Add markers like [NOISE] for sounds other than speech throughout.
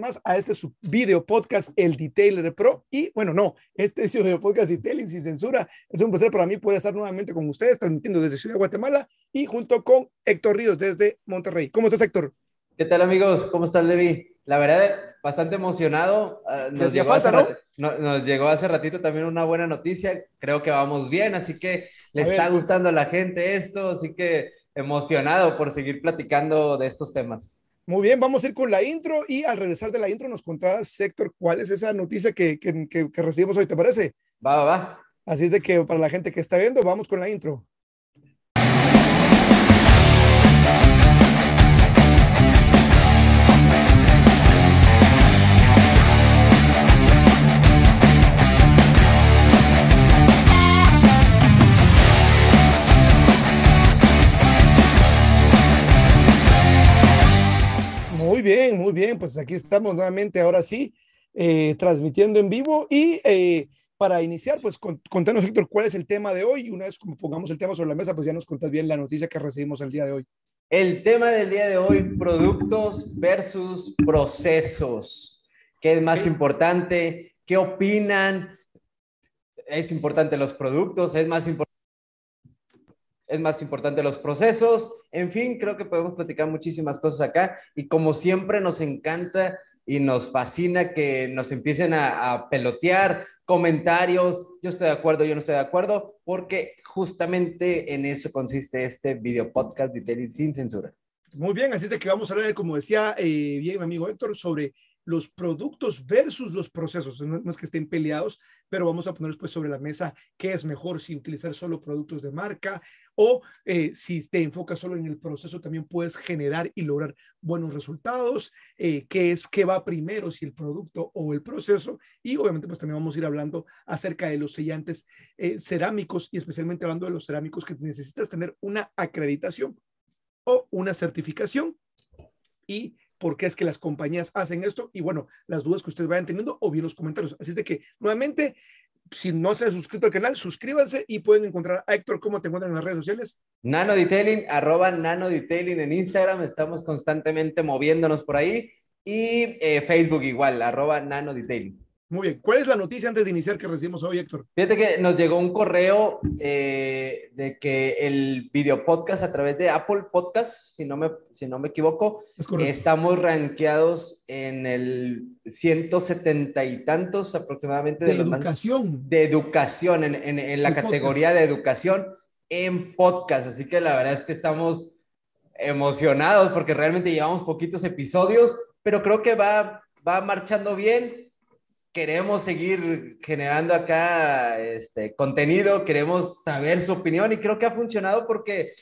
más a este su video podcast, el Detailer Pro. Y bueno, no, este es video podcast Detailing sin censura. Es un placer para mí poder estar nuevamente con ustedes, transmitiendo desde Ciudad de Guatemala y junto con Héctor Ríos desde Monterrey. ¿Cómo estás, Héctor? ¿Qué tal, amigos? ¿Cómo estás, Levi? La verdad, bastante emocionado. Ah, nos, llegó falta, hace, ¿no? nos llegó hace ratito también una buena noticia. Creo que vamos bien, así que le está gustando a la gente esto, así que emocionado por seguir platicando de estos temas. Muy bien, vamos a ir con la intro y al regresar de la intro nos contarás, Sector, cuál es esa noticia que, que, que, recibimos hoy, ¿te parece? Va, va, va. Así es de que para la gente que está viendo, vamos con la intro. Bien, muy bien. Pues aquí estamos nuevamente, ahora sí, eh, transmitiendo en vivo. Y eh, para iniciar, pues contanos, Héctor, cuál es el tema de hoy. Una vez como pongamos el tema sobre la mesa, pues ya nos contás bien la noticia que recibimos el día de hoy. El tema del día de hoy, productos versus procesos. ¿Qué es más importante? ¿Qué opinan? ¿Es importante los productos? ¿Es más importante? Es más importante los procesos. En fin, creo que podemos platicar muchísimas cosas acá y como siempre nos encanta y nos fascina que nos empiecen a, pelotear comentarios, yo estoy de acuerdo, yo no estoy de acuerdo, porque justamente en eso consiste este video podcast de sin censura. Muy bien, así es de que vamos a hablar, como decía eh, bien mi amigo Héctor, sobre los productos versus los procesos. No, es que estén peleados, pero vamos a poner pues sobre la mesa qué es mejor, si utilizar solo productos de marca o eh, si te enfocas solo en el proceso, también puedes generar y lograr buenos resultados, eh, qué es, qué va primero, si el producto o el proceso. Y obviamente pues también vamos a ir hablando acerca de los sellantes eh, cerámicos y especialmente hablando de los cerámicos que necesitas tener una acreditación o una certificación. Y por qué es que las compañías hacen esto y bueno, las dudas que ustedes vayan teniendo o bien los comentarios. Así es de que nuevamente, si no se han suscrito al canal, suscríbanse y pueden encontrar a Héctor, ¿cómo te encuentran en las redes sociales? Nano Detailing, arroba Nano Detailing en Instagram, estamos constantemente moviéndonos por ahí y eh, Facebook igual, arroba Nano Detailing. Muy bien. ¿Cuál es la noticia antes de iniciar que recibimos hoy, Héctor? Fíjate que nos llegó un correo eh, de que el video podcast a través de Apple Podcast, si no me, si no me equivoco, estamos rankeados en el 170 y tantos aproximadamente de, educación. de educación, en, en, en la categoría de educación en podcast. Así que la verdad es que estamos emocionados porque realmente llevamos poquitos episodios, pero creo que va, va marchando bien queremos seguir generando acá este contenido, queremos saber su opinión y creo que ha funcionado porque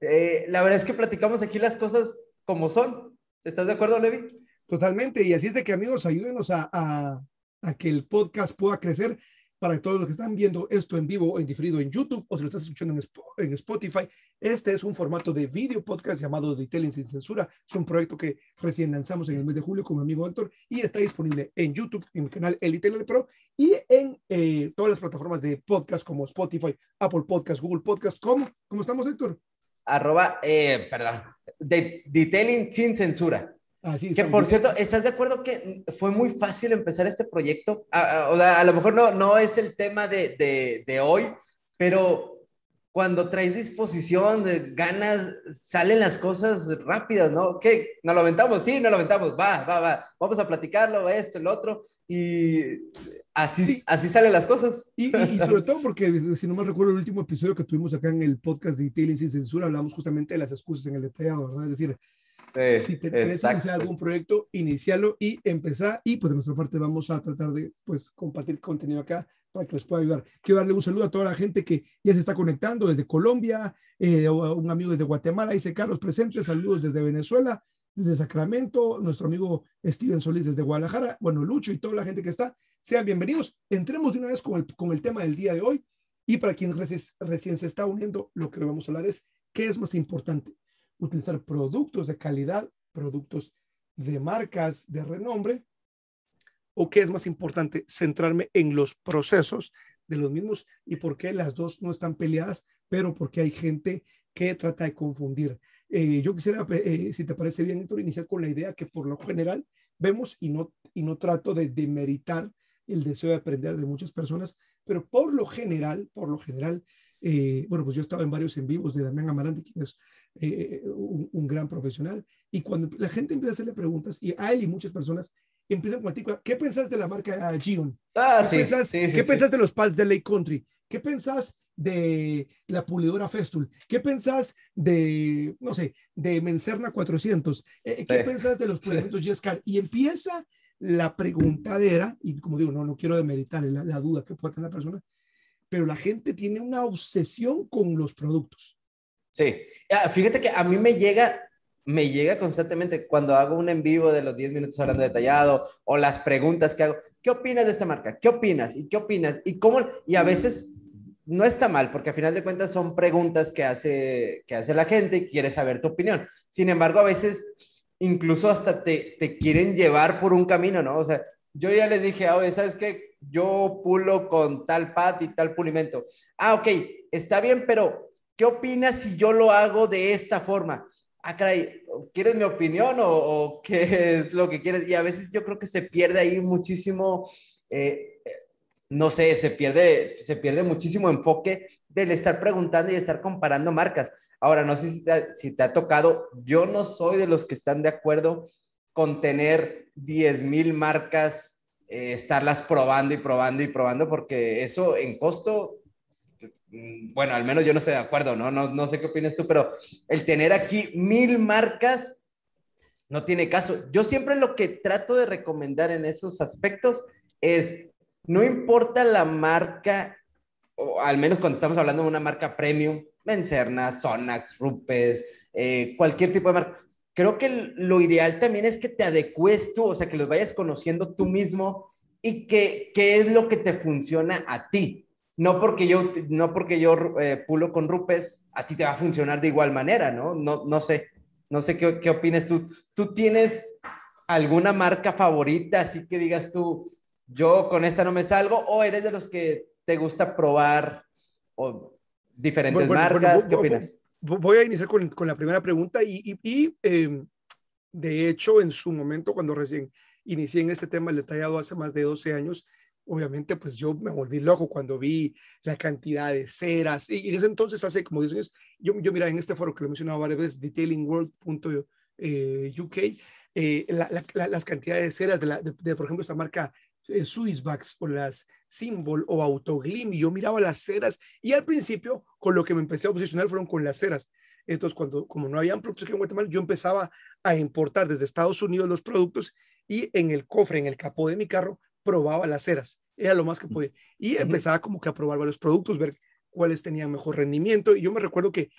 eh, la verdad es que platicamos aquí las cosas como son. ¿Estás de acuerdo, Levi? Totalmente. Y así es de que amigos, ayúdenos a, que el podcast pueda crecer para todos los que están viendo esto en vivo o en diferido en YouTube o si lo estás escuchando en, Spotify, este es un formato de video podcast llamado Detailing sin censura. Es un proyecto que recién lanzamos en el mes de julio con mi amigo Héctor y está disponible en YouTube, en mi canal El Detailer Pro y en eh, todas las plataformas de podcast como Spotify, Apple Podcast, Google Podcast. ¿Cómo? ¿Cómo estamos, Héctor? Arroba, eh, perdón, de, Detailing sin censura que por cierto, ¿estás de acuerdo que fue muy fácil empezar este proyecto? A, a, a lo mejor no, no es el tema de, de, de, hoy, pero cuando traes disposición, de ganas, salen las cosas rápidas, ¿no? ¿Qué? ¿Nos lo aventamos? Sí, nos lo aventamos. Va, va, va. Vamos a platicarlo, esto, el otro. Y así, así salen las cosas. Y, y, sobre todo porque, si no me recuerdo, el último episodio que tuvimos acá en el podcast de Detailing sin censura, hablamos justamente de las excusas en el detallado, ¿verdad? Es decir, si te interesa iniciar algún proyecto, iniciarlo y empezar. Y pues de nuestra parte vamos a tratar de pues compartir contenido acá para que les pueda ayudar. Quiero darle un saludo a toda la gente que ya se está conectando desde Colombia, eh, un amigo desde Guatemala, dice Carlos presente, saludos desde Venezuela, desde Sacramento, nuestro amigo Steven Solís desde Guadalajara, bueno, Lucho y toda la gente que está, sean bienvenidos. Entremos de una vez con el, con el tema del día de hoy. Y para quien recién, recién se está uniendo, lo que vamos a hablar es qué es más importante, utilizar productos de calidad, productos de marcas de renombre, o qué es más importante, centrarme en los procesos de los mismos y por qué las dos no están peleadas, pero porque hay gente que trata de confundir. Eh, yo quisiera, eh, si te parece bien, Héctor, iniciar con la idea que por lo general vemos y no, y no trato de demeritar el deseo de aprender de muchas personas, pero por lo general, por lo general, eh, bueno, pues yo estaba en varios en vivos de Damián Amarante, quien es eh, un, gran profesional, y cuando la gente empieza a hacerle preguntas, y a él y muchas personas empiezan con el ¿qué pensás de la marca Gion? Ah, ¿Qué, pensás, ¿qué pensás de los pads de Lake Country? ¿Qué pensás de la pulidora Festool? ¿Qué pensás de, no sé, de Mencerna 400? Eh, ¿Qué pensás de los pulimentos Jescar? Y empieza la preguntadera, y como digo, no, no quiero demeritar la, la duda que pueda tener la persona, pero la gente tiene una obsesión con los productos. Sí, ah, fíjate que a mí me llega, me llega constantemente cuando hago un en vivo de los 10 minutos hablando detallado o las preguntas que hago, ¿qué opinas de esta marca? ¿Qué opinas? ¿Y qué opinas? ¿Y cómo? Y a veces no está mal, porque a final de cuentas son preguntas que hace, que hace la gente y quiere saber tu opinión. Sin embargo, a veces incluso hasta te, te quieren llevar por un camino, ¿no? O sea, yo ya les dije, oye, ¿sabes qué? Yo pulo con tal pad y tal pulimento. Ah, ok, está bien, pero ¿qué opinas si yo lo hago de esta forma? Ah, caray, ¿quieres mi opinión o, qué es lo que quieres? Y a veces yo creo que se pierde ahí muchísimo, eh, no sé, se pierde, se pierde muchísimo enfoque del estar preguntando y estar comparando marcas. Ahora, no sé si te, ha tocado, yo no soy de los que están de acuerdo con tener 10 mil marcas, eh, estarlas probando y probando y probando, porque eso en costo, bueno, al menos yo no estoy de acuerdo, ¿no? No, no sé qué opinas tú, pero el tener aquí mil marcas no tiene caso. Yo siempre lo que trato de recomendar en esos aspectos es, no importa la marca, o al menos cuando estamos hablando de una marca premium, Mencerna, Sonax, Rupes, eh, cualquier tipo de marca. Creo que lo ideal también es que te adecues tú, o sea, que los vayas conociendo tú mismo y que qué es lo que te funciona a ti. No porque yo, no porque yo eh, pulo con Rupes, a ti te va a funcionar de igual manera, ¿no? No, no sé, no sé qué, qué opinas tú. ¿Tú tienes alguna marca favorita, así que digas tú, yo con esta no me salgo, o eres de los que te gusta probar o diferentes marcas. ¿Qué opinas? Voy a iniciar con, con la primera pregunta y, y, em, de hecho en su momento cuando recién inicié en este tema detallado hace más de 12 años, obviamente pues yo me volví loco cuando vi la cantidad de ceras y, en entonces hace como 10 años, yo, yo mira en este foro que lo he mencionado varias veces, detailingworld.uk, eh, eh, las cantidades de ceras de, la, de, por ejemplo, esta marca eh, Swissbacks o las Symbol o Autoglim y yo miraba las ceras y al principio con lo que me empecé a obsesionar fueron con las ceras. Entonces, cuando, como no habían productos aquí en Guatemala, yo empezaba a importar desde Estados Unidos los productos y en el cofre, en el capó de mi carro, probaba las ceras. Era lo más que podía. Y empezaba como que a probar varios productos, ver cuáles tenían mejor rendimiento. Y yo me recuerdo que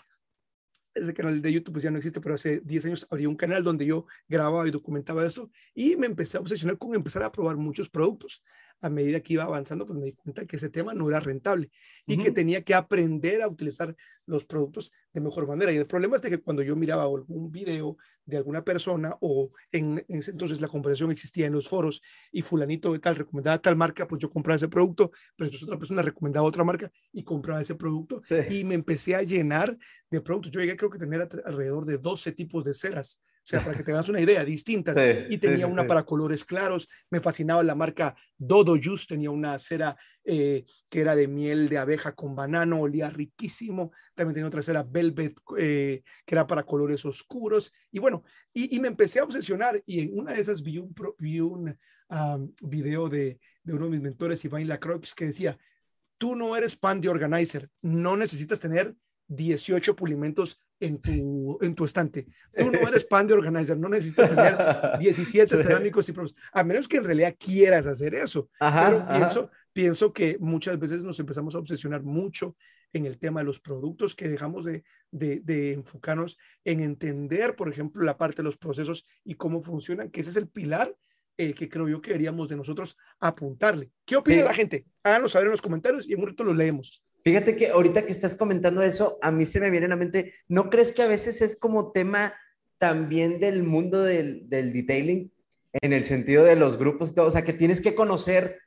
ese canal de YouTube pues ya no existe, pero hace 10 años había un canal donde yo grababa y documentaba eso y me empecé a obsesionar con empezar a probar muchos productos a medida que iba avanzando, pues me di cuenta que ese tema no era rentable y que tenía que aprender a utilizar los productos de mejor manera. Y el problema es de que cuando yo miraba algún video de alguna persona o en, ese entonces la conversación existía en los foros y fulanito de tal recomendaba tal marca, pues yo compraba ese producto, pero después otra persona recomendaba otra marca y compraba ese producto y me empecé a llenar de productos. Yo llegué creo que tener alrededor de 12 tipos de ceras sea, para que tengas una idea, distintas. y tenía una para colores claros. Me fascinaba la marca Dodo Juice, tenía una cera eh, que era de miel de abeja con banano, olía riquísimo. También tenía otra cera Velvet, eh, que era para colores oscuros. Y bueno, y, me empecé a obsesionar. Y en una de esas vi un, vi un video de, de, uno de mis mentores, Iván Lacroix, que decía, tú no eres pan de organizer, no necesitas tener 18 pulimentos en tu, en tu estante. Tú no eres [LAUGHS] pan de organizer, no necesitas tener [LAUGHS] 17 cerámicos y a menos que en realidad quieras hacer eso. Pero Pienso, pienso que muchas veces nos empezamos a obsesionar mucho en el tema de los productos, que dejamos de, de, enfocarnos en entender, por ejemplo, la parte de los procesos y cómo funcionan, que ese es el pilar eh, que creo yo que deberíamos de nosotros apuntarle. ¿Qué opina la gente? Háganos saber en los comentarios y en un rato lo leemos. Fíjate que ahorita que estás comentando eso, a mí se me viene a la mente, ¿no crees que a veces es como tema también del mundo del, del detailing? En el sentido de los grupos, o sea, que tienes que conocer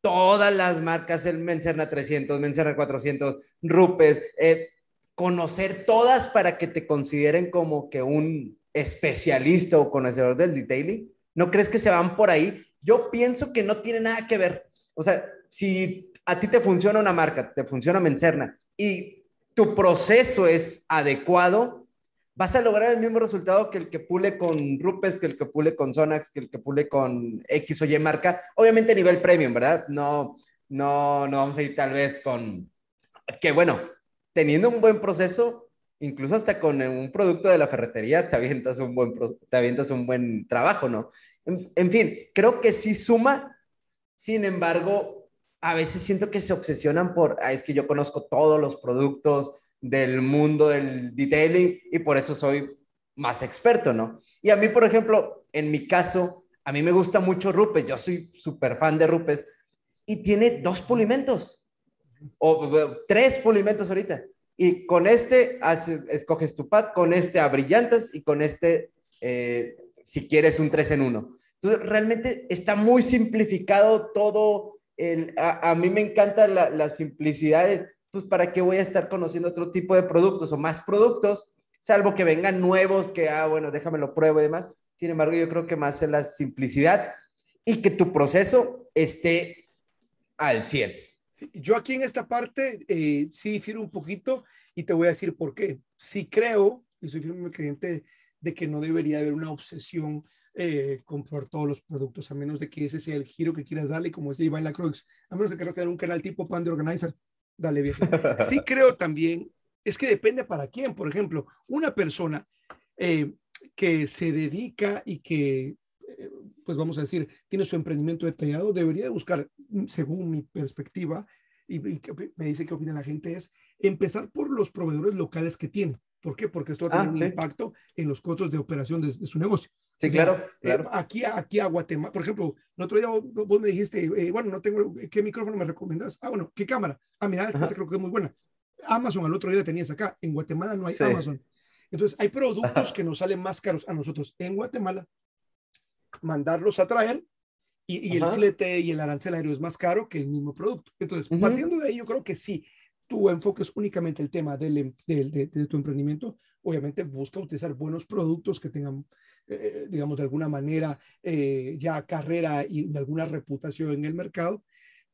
todas las marcas, el Mencerna 300, Mencerna 400, Rupes, eh, conocer todas para que te consideren como que un especialista o conocedor del detailing. ¿No crees que se van por ahí? Yo pienso que no tiene nada que ver. O sea, si a ti te funciona una marca, te funciona Mencerna y tu proceso es adecuado, vas a lograr el mismo resultado que el que pule con Rupes, que el que pule con Sonax, que el que pule con X o Y marca, obviamente a nivel premium, ¿verdad? No, no, no vamos a ir tal vez con, que bueno, teniendo un buen proceso, incluso hasta con un producto de la ferretería, te avientas un buen, te avientas un buen trabajo, ¿no? En, fin, creo que sí suma, sin embargo, a veces siento que se obsesionan por, ah, es que yo conozco todos los productos del mundo del detailing y por eso soy más experto, ¿no? Y a mí, por ejemplo, en mi caso, a mí me gusta mucho Rupes, yo soy súper fan de Rupes y tiene dos pulimentos o tres pulimentos ahorita. Y con este escoges tu pad, con este abrillantas y con este, eh, si quieres, un 3 en 1. Entonces, realmente está muy simplificado todo. El, a, mí me encanta la, la simplicidad, pues para qué voy a estar conociendo otro tipo de productos o más productos, salvo que vengan nuevos, que, ah, bueno, déjame lo pruebo y demás. Sin embargo, yo creo que más es la simplicidad y que tu proceso esté al 100 yo aquí en esta parte eh, sí difiero un poquito y te voy a decir por qué. Sí creo, y soy firme creyente de que no debería haber una obsesión eh, comprar todos los productos, a menos de que ese sea el giro que quieras darle, como dice Iván Lacroix, a menos que quieras tener un canal tipo Pan de Organizer, dale bien. Sí [LAUGHS] creo también, es que depende para quién, por ejemplo, una persona eh, que se dedica y que pues vamos a decir, tiene su emprendimiento detallado, debería buscar, según mi perspectiva, y, me dice qué opina la gente, es empezar por los proveedores locales que tiene. ¿Por qué? Porque esto va a tener ah, un impacto en los costos de operación de, su negocio. Sí, claro, eh, claro. aquí, aquí a Guatemala, por ejemplo, el otro día vos, me dijiste, eh, bueno, no tengo, ¿qué micrófono me recomiendas? Ah, bueno, ¿qué cámara? Ah, mira, esta creo que es muy buena. Amazon al otro día tenías acá, en Guatemala no hay Amazon. Entonces, hay productos que nos salen más caros a nosotros en Guatemala mandarlos a traer y, el flete y el arancel aéreo es más caro que el mismo producto. Entonces, partiendo de ahí, yo creo que si tu enfoque es únicamente el tema del, em, de, tu emprendimiento, obviamente busca utilizar buenos productos que tengan, eh, digamos, de alguna manera eh, ya carrera y alguna reputación en el mercado,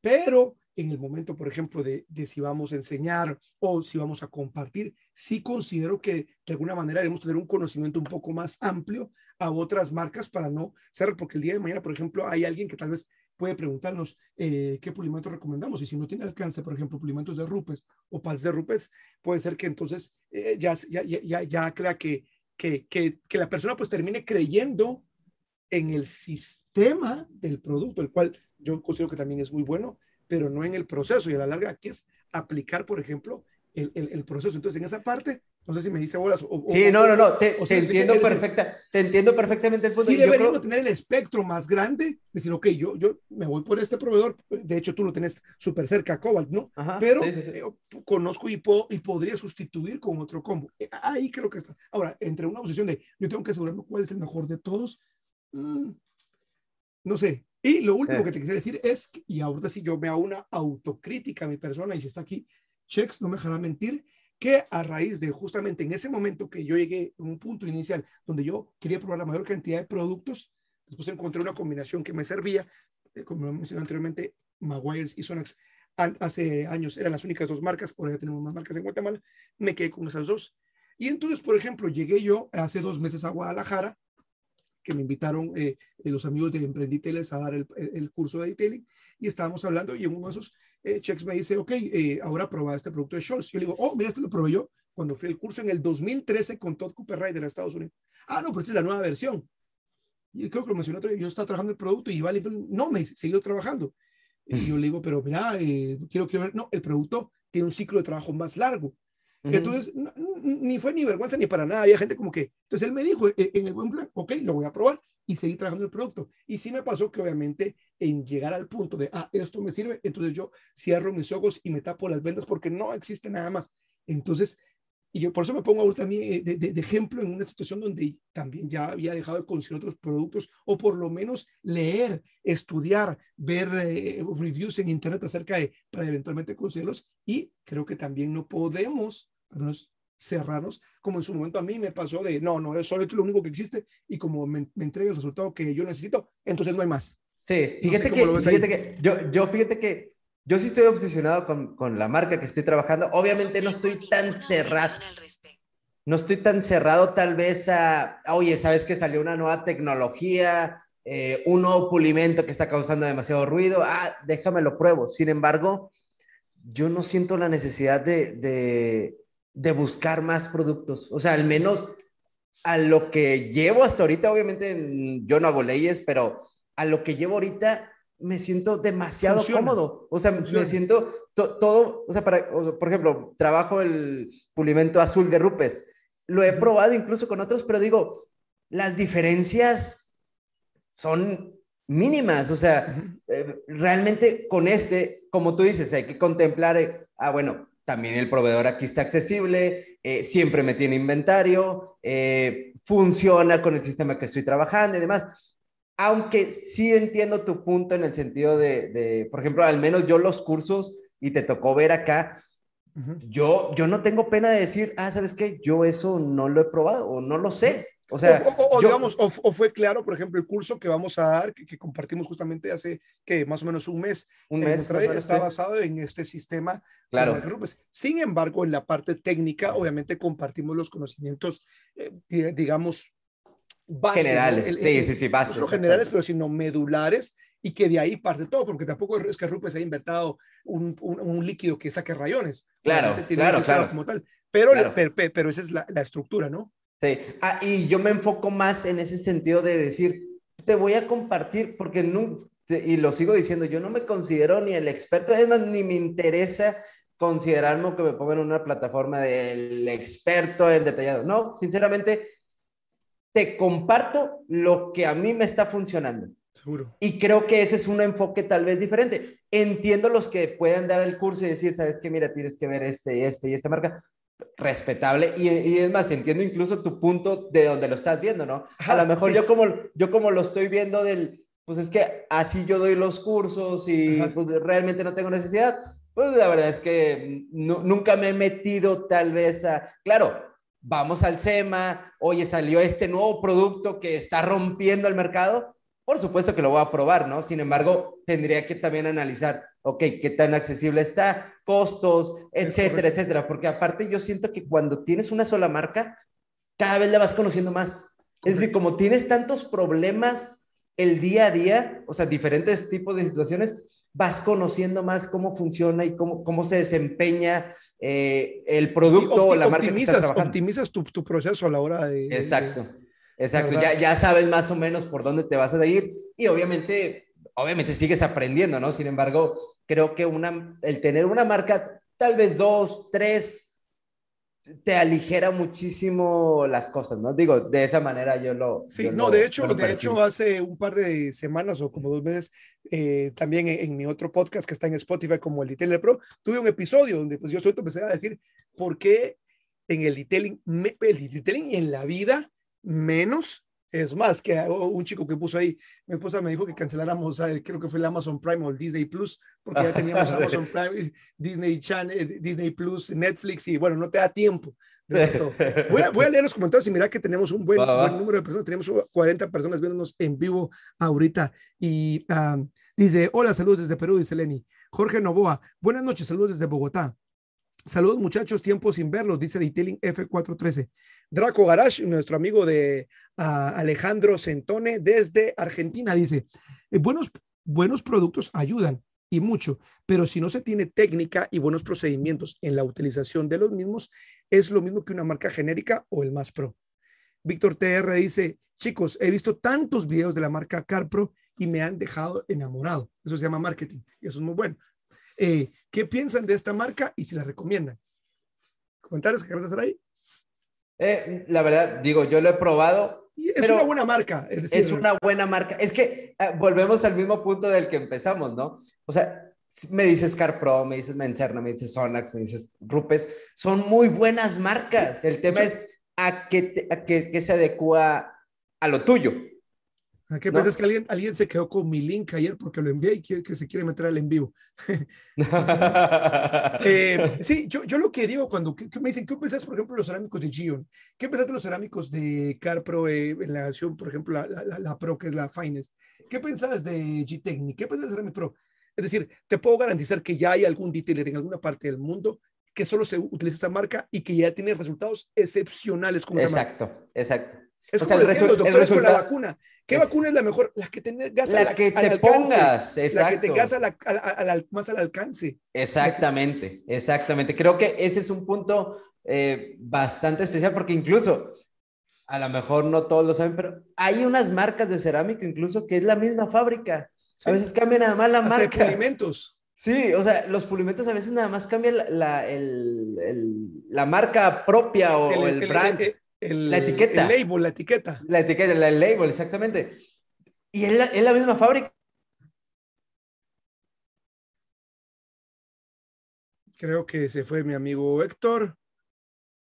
pero en el momento, por ejemplo, de, si vamos a enseñar o si vamos a compartir, sí considero que de alguna manera debemos tener un conocimiento un poco más amplio a otras marcas para no ser, porque el día de mañana, por ejemplo, hay alguien que tal vez puede preguntarnos eh, qué pulimentos recomendamos y si no tiene alcance, por ejemplo, pulimentos de rupes o pals de rupes, puede ser que entonces eh, ya, ya, ya, ya, crea que, que, que, que la persona pues termine creyendo en el sistema del producto, el cual yo considero que también es muy bueno, pero no en el proceso. Y a la larga aquí es aplicar, por ejemplo, el, el, proceso. Entonces, en esa parte, no sé si me dice bolas. O, sí, no, no, no, te, entiendo, perfecta, te entiendo perfectamente el punto. Sí deberíamos tener el espectro más grande, decir, ok, yo, yo me voy por este proveedor, de hecho tú lo tenés súper cerca a Cobalt, ¿no? Pero eh, conozco y, puedo, y podría sustituir con otro combo. Eh, ahí creo que está. Ahora, entre una posición de yo tengo que asegurarme cuál es el mejor de todos, mm, no sé, y lo último que te quisiera decir es, y ahorita si yo me hago una autocrítica a mi persona, y si está aquí, Chex no me dejará mentir, que a raíz de justamente en ese momento que yo llegué a un punto inicial donde yo quería probar la mayor cantidad de productos, después encontré una combinación que me servía, eh, como mencioné anteriormente, Maguires y Sonax hace años eran las únicas dos marcas, ahora ya tenemos más marcas en Guatemala, me quedé con esas dos. Y entonces, por ejemplo, llegué yo hace dos meses a Guadalajara que me invitaron eh, los amigos de Emprenditellers a dar el, el, curso de detailing y estábamos hablando y en uno de esos eh, checks me dice, ok, eh, ahora prueba este producto de Scholz. Yo le digo, oh, mira, este lo probé yo cuando fui al curso en el 2013 con Todd Cooper Rider de Estados Unidos. Ah, no, pero esta es la nueva versión. Y creo que lo mencionó, yo estaba trabajando el producto y vale, no, me siguió trabajando. Y yo le digo, pero mira, quiero, quiero ver, no, el producto tiene un ciclo de trabajo más largo. Entonces, ni fue ni vergüenza ni para nada. Había gente como que, entonces él me dijo e, en el buen plan, ok, lo voy a probar y seguir trabajando el producto. Y sí me pasó que obviamente en llegar al punto de, ah, esto me sirve, entonces yo cierro mis ojos y me tapo las vendas porque no existe nada más. Entonces, y yo por eso me pongo ahorita a mí eh, de, de, ejemplo en una situación donde también ya había dejado de conseguir otros productos o por lo menos leer, estudiar, ver eh, reviews en internet acerca de para eventualmente conseguirlos. Y creo que también no podemos cerrarnos, como en su momento a mí me pasó de, no, no, es solo esto lo único que existe y como me, entrega el resultado que yo necesito, entonces no hay más. Sí, fíjate, que, fíjate que, yo, yo fíjate que yo sí estoy obsesionado con, con la marca que estoy trabajando. Obviamente no estoy tan cerrado. No estoy tan cerrado tal vez a, oye, ¿sabes que salió una nueva tecnología? Eh, un nuevo pulimento que está causando demasiado ruido, ah, déjame lo pruebo. Sin embargo, yo no siento la necesidad de, de, buscar más productos. O sea, al menos a lo que llevo hasta ahorita, obviamente yo no hago leyes, pero a lo que llevo ahorita me siento demasiado cómodo. O sea, me siento todo, o sea, para, por ejemplo, trabajo el pulimento azul de Rupes. Lo he probado incluso con otros, pero digo, las diferencias son mínimas, o sea, eh, realmente con este, como tú dices, hay que contemplar, eh, ah, bueno, también el proveedor aquí está accesible, eh, siempre me tiene inventario, funciona con el sistema que estoy trabajando y demás. Aunque sí entiendo tu punto en el sentido de, por ejemplo, al menos yo los cursos, y te tocó ver acá, yo, yo no tengo pena de decir, ah, ¿sabes qué? Yo eso no lo he probado o no lo sé. O sea, o, digamos, o, fue claro, por ejemplo, el curso que vamos a dar, que, compartimos justamente hace que más o menos un mes, un mes está basado en este sistema. Claro. Sin embargo, en la parte técnica, obviamente compartimos los conocimientos, eh, digamos, básicos. Generales, sí, sí, sí, básicos. No generales, pero sino medulares y que de ahí parte todo, porque tampoco es que Rupes haya inventado un, un, líquido que saque rayones. Claro, claro, claro. Como tal. Pero, pero, pero, esa es la, la estructura, ¿no? Sí, ah, y yo me enfoco más en ese sentido de decir, te voy a compartir, porque no, y lo sigo diciendo, yo no me considero ni el experto, además ni me interesa considerarme que me pongan en una plataforma del experto en detallado. No, sinceramente, te comparto lo que a mí me está funcionando. Seguro. Y creo que ese es un enfoque tal vez diferente. Entiendo los que pueden dar el curso y decir, sabes que mira, tienes que ver este, este y esta marca, respetable. Y, es más, entiendo incluso tu punto de donde lo estás viendo, ¿no? A lo mejor yo, como, yo como lo estoy viendo del, pues es que así yo doy los cursos y pues, realmente no tengo necesidad, pues la verdad es que nunca me he metido tal vez a, claro, vamos al SEMA, oye, salió este nuevo producto que está rompiendo el mercado, por supuesto que lo voy a probar, ¿no? Sin embargo, tendría que también analizar, ok, qué tan accesible está, costos, etcétera, etcétera, porque aparte yo siento que cuando tienes una sola marca, cada vez la vas conociendo más. Es decir, como tienes tantos problemas el día a día, o sea, diferentes tipos de situaciones, vas conociendo más cómo funciona y cómo, cómo se desempeña eh, el producto o la marca que estás. Optimizas tu, tu, proceso a la hora de... Exacto. Exacto, ya, ya sabes más o menos por dónde te vas a ir y obviamente, obviamente sigues aprendiendo, ¿no? Sin embargo, creo que una, el tener una marca, tal vez dos, tres, te aligera muchísimo las cosas, ¿no? Digo, de esa manera yo lo... Sí, no, de hecho, de hecho hace un par de semanas o como dos meses, eh, también en, mi otro podcast que está en Spotify como el Detailing Pro, tuve un episodio donde pues yo estoy empecé a decir por qué en el detailing, el detailing en la vida menos es más, que un chico que puso ahí, mi esposa me dijo que canceláramos, creo que fue el Amazon Prime o el Disney Plus, porque ya teníamos [LAUGHS] Amazon Prime, Disney Channel, eh, Disney Plus, Netflix, y bueno, no te da tiempo. Voy, a, voy, a, leer los comentarios y mira que tenemos un buen, número de personas, tenemos 40 personas viéndonos en vivo ahorita. Y dice, hola, saludos desde Perú, dice Lenny. Jorge Novoa, buenas noches, saludos desde Bogotá. Saludos muchachos, tiempo sin verlos, dice Detailing F413. Draco Garage, nuestro amigo de Alejandro Centone desde Argentina, dice, eh, buenos, buenos productos ayudan y mucho, pero si no se tiene técnica y buenos procedimientos en la utilización de los mismos, es lo mismo que una marca genérica o el más pro. Víctor TR dice, chicos, he visto tantos videos de la marca CarPro y me han dejado enamorado. Eso se llama marketing y eso es muy bueno. Eh, ¿Qué piensan de esta marca y si la recomiendan? ¿Comentarios que quieras hacer ahí? Eh, la verdad, digo, yo lo he probado. es una buena marca. Es, una buena marca. Es que eh, volvemos al mismo punto del que empezamos, ¿no? O sea, me dices CarPro, me dices Mencerna, me dices Sonax, me dices Rupes, son muy buenas marcas. El tema es a qué, a qué, qué se adecua a lo tuyo. ¿Qué piensas que alguien, alguien se quedó con mi link ayer porque lo envié y quiere, que se quiere meter al en vivo? [LAUGHS] eh, sí, yo, yo, lo que digo cuando que, me dicen, ¿qué pensás, por ejemplo, los cerámicos de Gion? ¿Qué pensás de los cerámicos de CarPro eh, en la versión, por ejemplo, la, la, la, Pro, que es la Finest? ¿Qué pensás de G-Technic? ¿Qué pensás de Ceramic Pro? Es decir, te puedo garantizar que ya hay algún detailer en alguna parte del mundo que solo se utiliza esa marca y que ya tiene resultados excepcionales con esa exacto, marca. Exacto, exacto. Es como decían los doctores con la vacuna. ¿Qué vacuna es la mejor? La que tengas la al, que te pongas. La que tengas al, más al alcance. Exactamente, exactamente. Creo que ese es un punto eh, bastante especial porque incluso, a lo mejor no todos lo saben, pero hay unas marcas de cerámica incluso que es la misma fábrica. A veces cambian nada más la Hasta marca. De alimentos. Sí, o sea, los pulimentos a veces nada más cambian la, la, el, el, la marca propia o el, el brand. El, la etiqueta. El label, la etiqueta. La etiqueta, la, el label, exactamente. Y es la, es la misma fábrica. Creo que se fue mi amigo Héctor.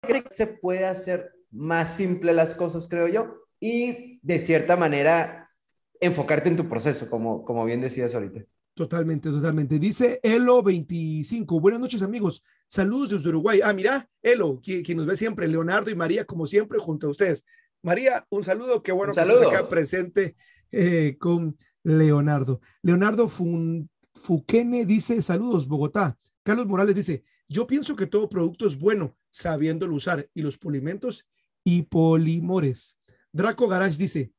Creo que se puede hacer más simple las cosas, creo yo, y de cierta manera enfocarte en tu proceso, como, como bien decías ahorita. Totalmente, totalmente. Dice Elo25. Buenas noches, amigos. Saludos desde Uruguay. Ah, mira, Elo, quien, quien, nos ve siempre, Leonardo y María, como siempre, junto a ustedes. María, un saludo. Qué bueno que estás acá presente eh, con Leonardo. Leonardo Fun, Fuquene dice: Saludos, Bogotá. Carlos Morales dice: Yo pienso que todo producto es bueno sabiéndolo usar y los polimentos y polimores. Draco Garage dice: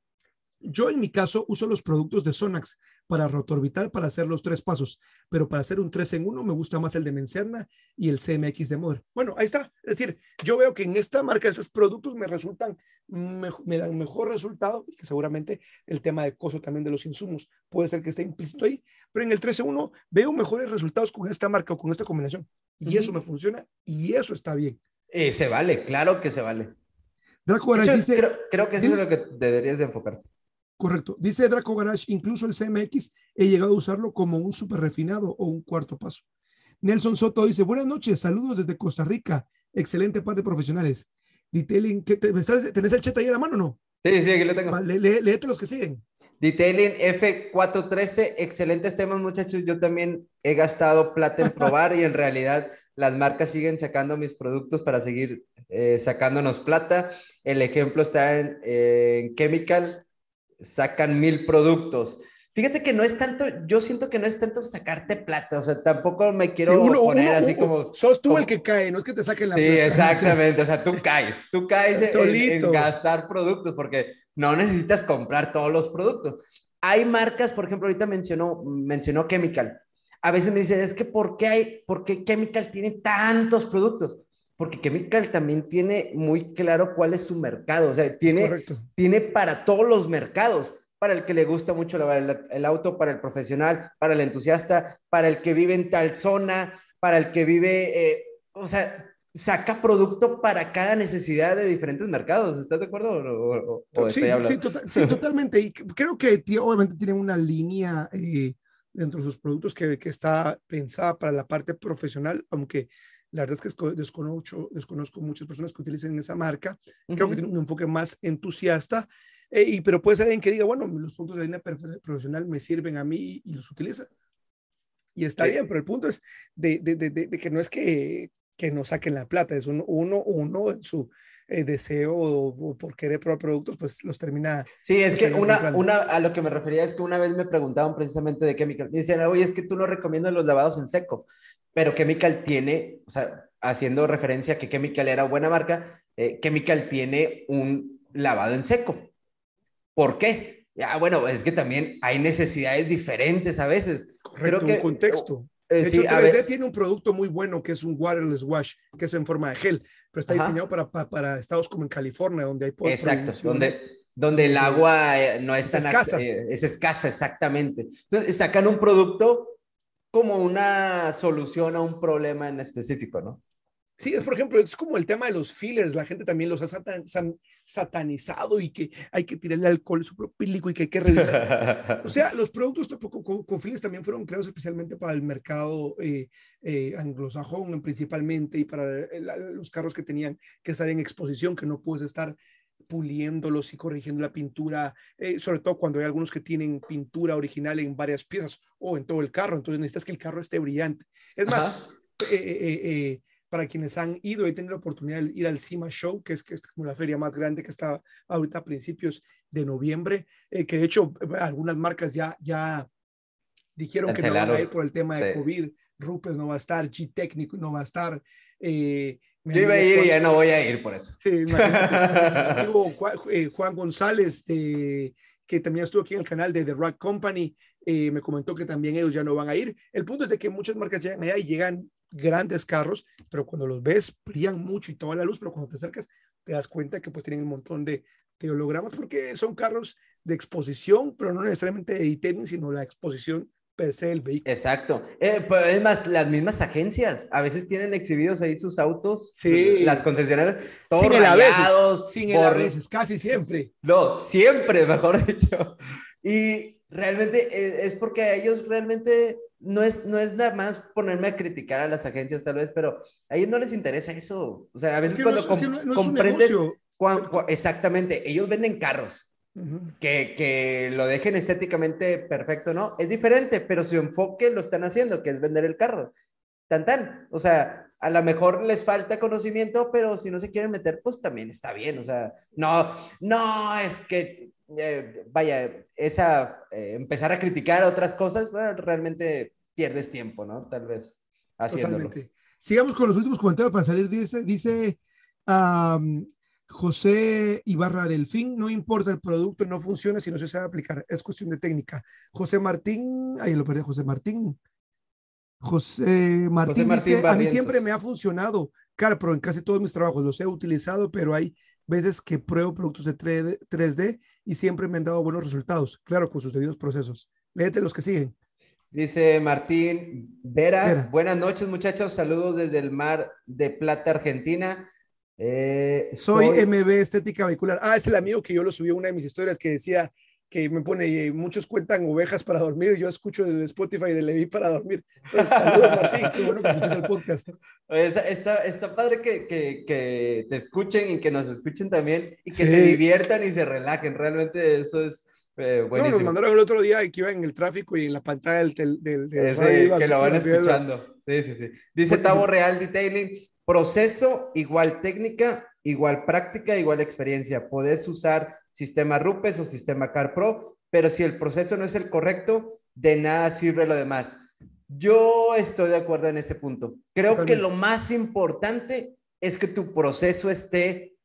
yo en mi caso uso los productos de Sonax para rotorbital para hacer los tres pasos, pero para hacer un 3 en 1 me gusta más el de Mencerna y el CMX de Moder. Bueno, ahí está. Es decir, yo veo que en esta marca esos productos me resultan, me, me dan mejor resultado y que seguramente el tema de costo también de los insumos puede ser que esté implícito ahí, pero en el 3 en 1 veo mejores resultados con esta marca o con esta combinación y uh -huh. eso me funciona y eso está bien. Eh, se vale, claro que se vale. Draco Garage dice, creo, creo, que eso es lo que deberías de enfocarte. Correcto. Dice Draco Garage, incluso el CMX he llegado a usarlo como un super refinado o un cuarto paso. Nelson Soto dice, buenas noches, saludos desde Costa Rica, excelente par de profesionales. Detailing, ¿qué te, estás, ¿tenés el chat ahí a la mano o no? Sí, sí, aquí lo tengo. Vale, lé, léete los que siguen. Detailing F413, excelentes temas muchachos. Yo también he gastado plata en probar y en realidad las marcas siguen sacando mis productos para seguir eh, sacándonos plata. El ejemplo está en, en Chemical, sacan mil productos. Fíjate que no es tanto, yo siento que no es tanto sacarte plata, o sea, tampoco me quiero sí, uno, poner uno, así uno, como... Sos tú como, el que cae, no es que te saquen la sí, plata. exactamente, o sea, tú caes, tú caes en, Solito. en, gastar productos porque no necesitas comprar todos los productos. Hay marcas, por ejemplo, ahorita mencionó, mencionó Chemical. A veces me dicen, es que ¿por qué, hay, ¿por qué Chemical tiene tantos productos? Porque Chemical también tiene muy claro cuál es su mercado, o sea, tiene, tiene para todos los mercados, para el que le gusta mucho el, el, auto, para el profesional, para el entusiasta, para el que vive en tal zona, para el que vive, eh, o sea, saca producto para cada necesidad de diferentes mercados, ¿estás de acuerdo? O, o, o sí, sí, total, sí, totalmente, y creo que obviamente tiene una línea... Eh, dentro de sus productos que, que está pensada para la parte profesional, aunque la verdad es que desconozco, desconozco muchas personas que utilicen esa marca. Uh -huh. Creo que tiene un enfoque más entusiasta, eh, y, pero puede ser alguien que diga, bueno, los puntos de línea profesional me sirven a mí y los utiliza. Y está sí. bien, pero el punto es de, de, de, de, que no es que, que no saquen la plata, es uno, uno, uno en su eh, deseo o, o, por querer probar productos, pues los termina. Sí, es que una, una, a lo que me refería es que una vez me preguntaban precisamente de Chemical, me decían, oye, es que tú no recomiendas los lavados en seco, pero Chemical tiene, o sea, haciendo referencia a que Chemical era buena marca, eh, Chemical tiene un lavado en seco. ¿Por qué? Ya, bueno, es que también hay necesidades diferentes a veces. Correcto, Creo que, un contexto. Eh, de hecho, sí, 3D tiene un producto muy bueno que es un wireless wash, que es en forma de gel, pero está Ajá. diseñado para, para, para, estados como en California, donde hay Exacto, donde, donde el agua eh, no es, es tan escasa. Eh, es escasa, exactamente. Entonces, sacan un producto como una solución a un problema en específico, ¿no? Sí, es por ejemplo, es como el tema de los fillers, la gente también los ha satan, satanizado y que hay que tirarle alcohol isopropílico y que hay que revisar. o sea, los productos con, con, con, fillers también fueron creados especialmente para el mercado eh, eh, anglosajón principalmente y para el, los carros que tenían que estar en exposición, que no puedes estar puliéndolos y corrigiendo la pintura, eh, sobre todo cuando hay algunos que tienen pintura original en varias piezas o en todo el carro, entonces necesitas que el carro esté brillante. Es más, eh, para quienes han ido y tenido la oportunidad de ir al CIMA Show, que es, que es como la feria más grande que está ahorita a principios de noviembre, que de hecho algunas marcas ya, ya dijeron que no van a ir por el tema de COVID, Rupes no va a estar, G-Technic no va a estar. Eh, yo iba a ir y ya no voy a ir por eso. Sí, [LAUGHS] eh, Juan, González, de, que también estuvo aquí en el canal de The Rock Company, eh, me comentó que también ellos ya no van a ir. El punto es de que muchas marcas llegan allá y llegan grandes carros, pero cuando los ves brillan mucho y toda la luz, pero cuando te acercas te das cuenta que pues tienen un montón de, de hologramas porque son carros de exposición, pero no necesariamente de detailing, sino la exposición el vehículo. Exacto. Eh, pues, es más, las mismas agencias a veces tienen exhibidos ahí sus autos, sí. las concesionarias, todos sin rayados, sin el a veces, casi siempre. No, siempre, [LAUGHS] mejor dicho. Y realmente eh, es porque a ellos realmente no es, no es nada más ponerme a criticar a las agencias tal vez, pero a ellos no les interesa eso. O sea, a veces cuando no, exactamente, ellos venden carros que, que, lo dejen estéticamente perfecto, ¿no? Es diferente, pero su enfoque lo están haciendo, que es vender el carro. Tan tan. O sea, a lo mejor les falta conocimiento, pero si no se quieren meter, pues también está bien. O sea, no, no, es que, eh, vaya, esa, eh, empezar a criticar otras cosas, realmente pierdes tiempo, ¿no? Tal vez haciéndolo. Totalmente. Sigamos con los últimos comentarios para salir. Dice, dice José Ibarra Delfín, no importa el producto, no funciona si no se sabe aplicar, es cuestión de técnica. José Martín, ahí lo perdí, José Martín. José Martín, dice, a mí siempre me ha funcionado CarPro en casi todos mis trabajos, los he utilizado, pero hay veces que pruebo productos de 3D y siempre me han dado buenos resultados, claro, con sus debidos procesos. Léete los que siguen. Dice Martín Vera, buenas noches muchachos, saludos desde el mar de Plata, Argentina. Eh, soy, MB Estética Vehicular. Ah, es el amigo que yo lo subí a una de mis historias que decía que me pone, muchos cuentan ovejas para dormir, yo escucho del Spotify de Levi para dormir. saludos Martín, qué bueno que escuches el podcast. Está, está, padre que, que, que, te escuchen y que nos escuchen también y que se diviertan y se relajen, realmente eso es... Eh, no, nos mandaron el otro día que iba en el tráfico y en la pantalla del... del, que lo van escuchando. Sí, sí, sí. Dice Tavo Real Detailing, Proceso igual técnica, igual práctica, igual experiencia. Puedes usar sistema RUPES o sistema CarPro, pero si el proceso no es el correcto, de nada sirve lo demás. Yo estoy de acuerdo en ese punto. Creo que lo más importante es que tu proceso esté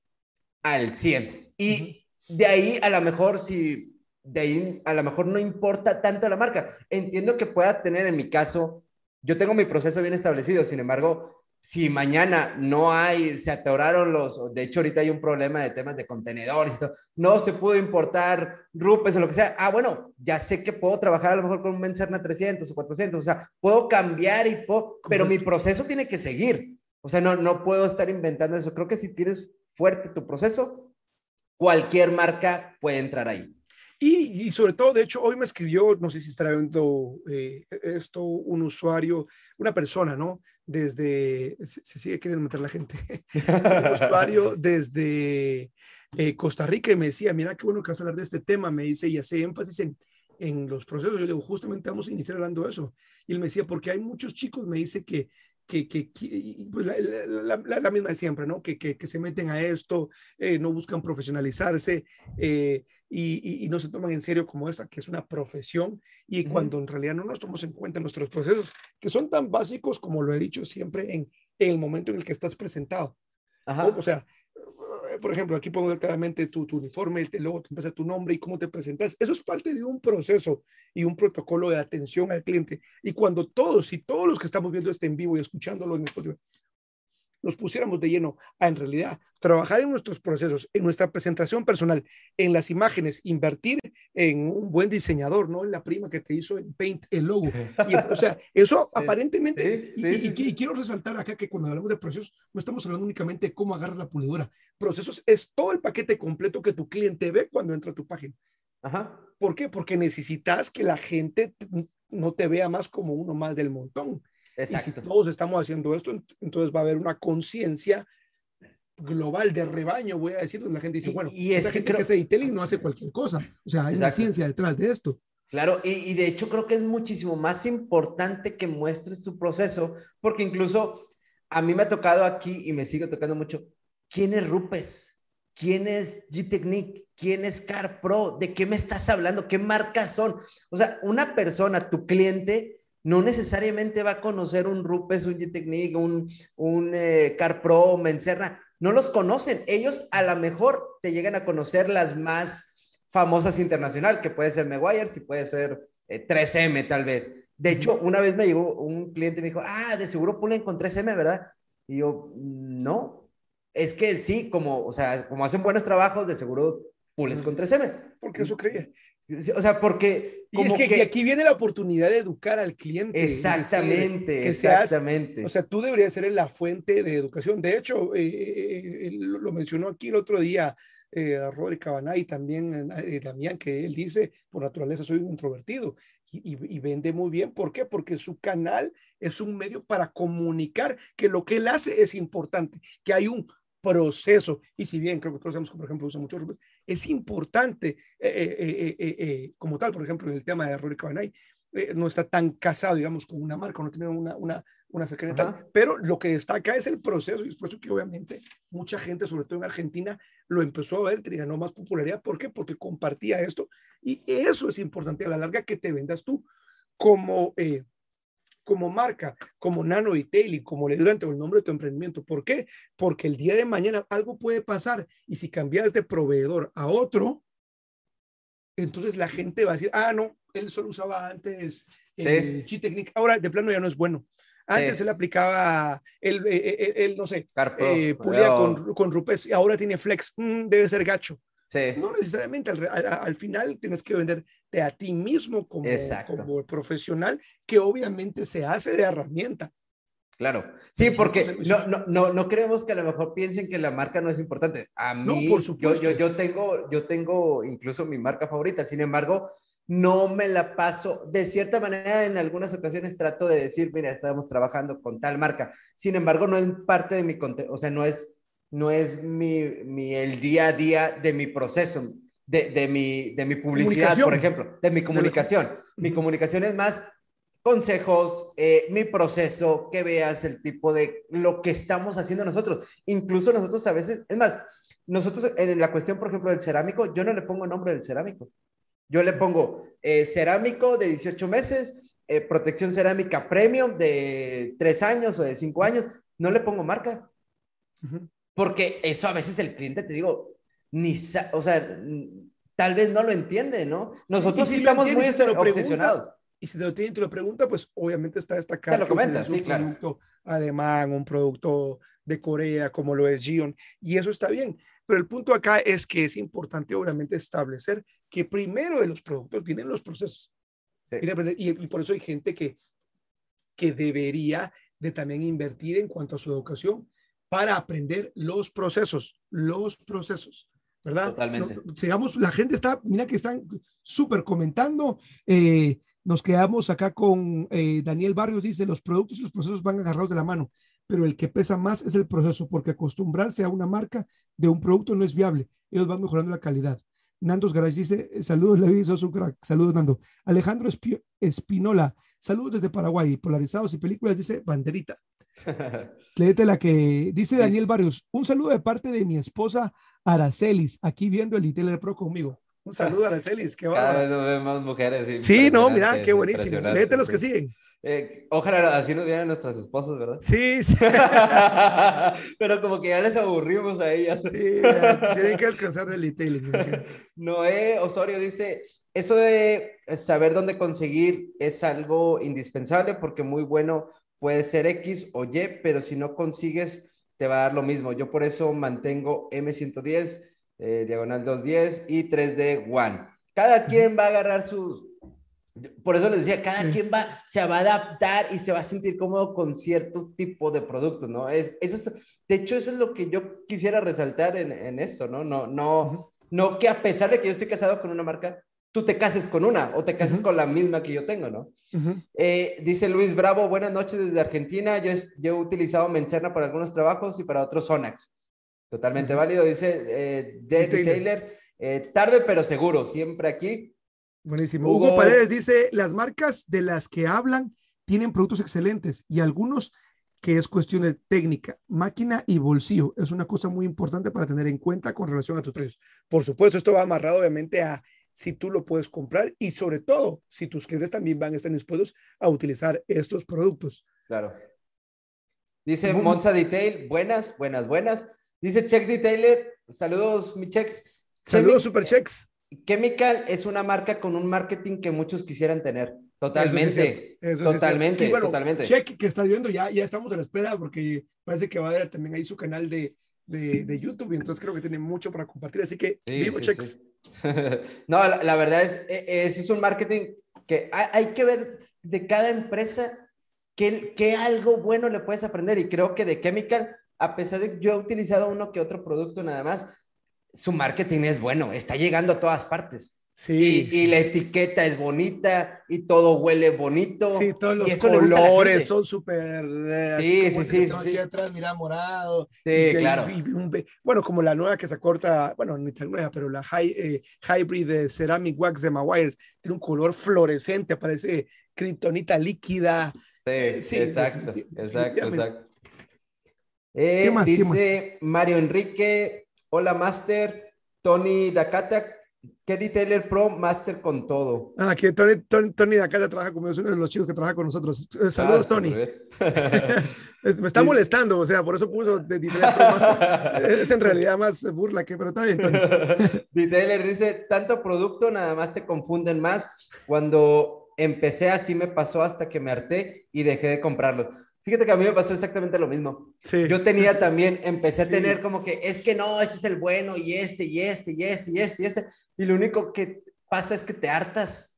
al 100. Y de ahí a lo mejor si de ahí a lo mejor no importa tanto la marca. Entiendo que pueda tener en mi caso, yo tengo mi proceso bien establecido, sin embargo, si mañana no hay, se atoraron los, de hecho ahorita hay un problema de temas de contenedores, no se pudo importar rupes o lo que sea, ah, bueno, ya sé que puedo trabajar a lo mejor con un Mencerna 300 o 400, o sea, puedo cambiar y puedo, pero mi proceso tiene que seguir, o sea, no, no puedo estar inventando eso, creo que si tienes fuerte tu proceso, cualquier marca puede entrar ahí. Y, y, sobre todo, de hecho, hoy me escribió, no sé si estará viendo eh, esto, un usuario, una persona, ¿no? Desde, se, sigue queriendo meter la gente, [LAUGHS] un usuario [LAUGHS] desde eh, Costa Rica y me decía, mira qué bueno que vas a hablar de este tema, me dice, y hace énfasis en, en los procesos. Yo le digo, justamente vamos a iniciar hablando de eso. Y él me decía, porque hay muchos chicos, me dice que que, que, pues la, la, misma de siempre, ¿no? Que, que, se meten a esto, eh, no buscan profesionalizarse eh, y, y, no se toman en serio como esta, que es una profesión, y cuando en realidad no nos tomamos en cuenta nuestros procesos, que son tan básicos como lo he dicho siempre en, en el momento en el que estás presentado. Ajá. O sea, por ejemplo, aquí pongo claramente tu, tu uniforme, el logo, te tu nombre y cómo te presentas. Eso es parte de un proceso y un protocolo de atención al cliente. Y cuando todos y todos los que estamos viendo este en vivo y escuchándolo en Spotify, nos pusiéramos de lleno a en realidad trabajar en nuestros procesos, en nuestra presentación personal, en las imágenes, invertir en un buen diseñador, ¿no? En la prima que te hizo en Paint el logo. [LAUGHS] Y, o sea, eso aparentemente, y, quiero resaltar acá que cuando hablamos de procesos, no estamos hablando únicamente de cómo agarrar la pulidora. Procesos es todo el paquete completo que tu cliente ve cuando entra a tu página. Ajá. ¿Por qué? Porque necesitas que la gente no te vea más como uno más del montón. Y si todos estamos haciendo esto, entonces va a haber una conciencia global de rebaño, voy a decir, donde la gente dice, bueno, y esta gente que hace detailing no hace cualquier cosa. O sea, hay una ciencia detrás de esto. Claro, y, y, de hecho creo que es muchísimo más importante que muestres tu proceso, porque incluso a mí me ha tocado aquí y me sigue tocando mucho, ¿quién es Rupes? ¿Quién es G-Technique? ¿Quién es Car Pro? ¿De qué me estás hablando? ¿Qué marcas son? O sea, una persona, tu cliente, no necesariamente va a conocer un Rupes, un G-Technique, un, un eh, Car Pro, Mencerna. No los conocen. Ellos a lo mejor te llegan a conocer las más famosas internacional, que puede ser Meguiar's y puede ser 3M eh, tal vez. De hecho, una vez me llegó un cliente y me dijo, ah, de seguro pulen con 3M, ¿verdad? Y yo, no, es que sí, como, o sea, como hacen buenos trabajos, de seguro pules con 3M. Porque eso creía. O sea, porque... y es que, aquí viene la oportunidad de educar al cliente. Exactamente, exactamente. o sea, tú deberías ser la fuente de educación. De hecho, eh, eh, eh, lo mencionó aquí el otro día eh, Roderick y también eh, Damián, que él dice, por naturaleza soy un introvertido y, vende muy bien. ¿Por qué? Porque su canal es un medio para comunicar que lo que él hace es importante, que hay un proceso. Y si bien creo que todos sabemos que, por ejemplo, usa muchos es importante eh, eh, como tal, por ejemplo, en el tema de Roderick Cabanay, no está tan casado, digamos, con una marca, no tiene una, una, una secretaria, pero lo que destaca es el proceso y es por eso que obviamente mucha gente, sobre todo en Argentina, lo empezó a ver, te ganó más popularidad. ¿Por qué? Porque compartía esto y eso es importante a la larga que te vendas tú como, eh, como marca, como Nano y como le durante el nombre de tu emprendimiento. ¿Por qué? Porque el día de mañana algo puede pasar y si cambias de proveedor a otro, entonces la gente va a decir, ah, no, él solo usaba antes el sí. G-Technique, ahora de plano ya no es bueno. Antes se le aplicaba el, eh, eh, el, no sé, eh, pulía con, con rupes y ahora tiene flex, mm, debe ser gacho. Sí. No necesariamente, al, final tienes que venderte a ti mismo como, como profesional, que obviamente se hace de herramienta. Claro, sí, porque no, no, no, no creemos que a lo mejor piensen que la marca no es importante. A mí, no, por supuesto. Yo, yo, yo, tengo, yo tengo incluso mi marca favorita, sin embargo, no me la paso. De cierta manera, en algunas ocasiones trato de decir, mira, estamos trabajando con tal marca. Sin embargo, no es parte de mi contenido, o sea, no es, no es mi, mi, el día a día de mi proceso, de, de mi, de mi publicidad, por ejemplo, de mi comunicación. Mi comunicación es más consejos, eh, mi proceso, que veas el tipo de lo que estamos haciendo nosotros. Incluso nosotros a veces, es más, nosotros en la cuestión, por ejemplo, del cerámico, yo no le pongo nombre del cerámico. Yo le pongo eh, cerámico de 18 meses, eh, protección cerámica premium de 3 años o de 5 años. No le pongo marca. Porque eso a veces el cliente, te digo, ni, o sea, tal vez no lo entiende, ¿no? Nosotros sí, estamos muy obsesionados. y si te lo tiene te lo pregunta, pues obviamente está destacado. Te lo comenta, sí, un producto alemán, un producto de Corea, como lo es Gion, y eso está bien. Pero el punto acá es que es importante, obviamente, establecer que primero de los productos vienen los procesos. Y, por eso hay gente que, que debería de también invertir en cuanto a su educación para aprender los procesos, los procesos, ¿verdad? Totalmente. sigamos, la gente está, mira que están súper comentando. Eh, nos quedamos acá con eh, Daniel Barrios, dice, los productos y los procesos van agarrados de la mano, pero el que pesa más es el proceso, porque acostumbrarse a una marca de un producto no es viable. Ellos van mejorando la calidad. Nandos Garage dice, saludos Levi, sos un crack. Saludos Nando. Alejandro Espinola, saludos desde Paraguay. Polarizados y películas, dice Banderita. [LAUGHS] Léete la que dice Daniel Barrios. Un saludo de parte de mi esposa Aracelis, aquí viendo el Intel Pro conmigo. Un saludo, Aracelis. Qué nos vemos más mujeres. Sí, no, mira, qué buenísimo. Léete los que siguen. Eh, ojalá así nos dieran nuestras esposas, ¿verdad? Sí, sí. [LAUGHS] Pero como que ya les aburrimos a ellas. Sí, tienen que descansar del detailing. [LAUGHS] Noé Osorio dice, eso de saber dónde conseguir es algo indispensable porque muy bueno puede ser X o Y, pero si no consigues, te va a dar lo mismo. Yo por eso mantengo M110, eh, diagonal 210 y 3D One. Cada quien va a agarrar sus por eso les decía, cada quien va, se va a adaptar y se va a sentir cómodo con cierto tipo de productos, ¿no? Es, eso es, de hecho, eso es lo que yo quisiera resaltar en, en eso, ¿no? No, no, no que a pesar de que yo estoy casado con una marca, tú te cases con una o te cases con la misma que yo tengo, ¿no? Eh, dice Luis Bravo, buenas noches desde Argentina. Yo, yo he utilizado Mencerna para algunos trabajos y para otros Sonax. Totalmente válido, dice eh, Taylor. Eh, tarde pero seguro, siempre aquí. Buenísimo. Hugo Paredes dice, las marcas de las que hablan tienen productos excelentes y algunos que es cuestión de técnica, máquina y bolsillo. Es una cosa muy importante para tener en cuenta con relación a tus precios. Por supuesto, esto va amarrado obviamente a si tú lo puedes comprar y sobre todo si tus clientes también van a estar dispuestos a utilizar estos productos. Claro. Dice Monza Detail, buenas, buenas, buenas. Dice Check Detailer, saludos, mi checks. Saludos, Super Checks. Chemical es una marca con un marketing que muchos quisieran tener. Totalmente. totalmente, totalmente. Check que estás viendo, ya, ya estamos a la espera porque parece que va a haber también ahí su canal de, de, de YouTube y entonces creo que tiene mucho para compartir. Así que, vivo Checks. [LAUGHS] no, la, verdad es, e, es, es, un marketing que hay, que ver de cada empresa qué, qué algo bueno le puedes aprender y creo que de Chemical, a pesar de que yo he utilizado uno que otro producto nada más, su marketing es bueno, está llegando a todas partes. Sí y, la etiqueta es bonita y todo huele bonito. Sí, todos los colores son súper. Eh, sí, sí, sí, Aquí atrás, mira, morado. Sí, claro. bueno, como la nueva que se corta, bueno, ni tan nueva, pero la high, Hybrid de Ceramic Wax de Maguires tiene un color fluorescente, parece kriptonita líquida. Sí, eh, sí exacto, exacto, exacto. ¿Qué eh, más? Dice Mario Enrique, hola Master, Tony Dakata, ¿Qué Detailer Pro Master con todo? Ah, que Tony, Tony, Tony de acá trabaja conmigo, es uno de los chicos que trabaja con nosotros. Eh, saludos, ah, Tony. [LAUGHS] me está molestando, o sea, por eso puso de Detailer Pro Master. [LAUGHS] es en realidad más burla que, pero está bien, Tony. [LAUGHS] Detailer dice, tanto producto, nada más te confunden más. Cuando empecé así me pasó hasta que me harté y dejé de comprarlos. Fíjate que a mí me pasó exactamente lo mismo. Sí. Yo tenía también, empecé a tener como que es que no, este es el bueno y este y este y este y este y este. Y lo único que pasa es que te hartas.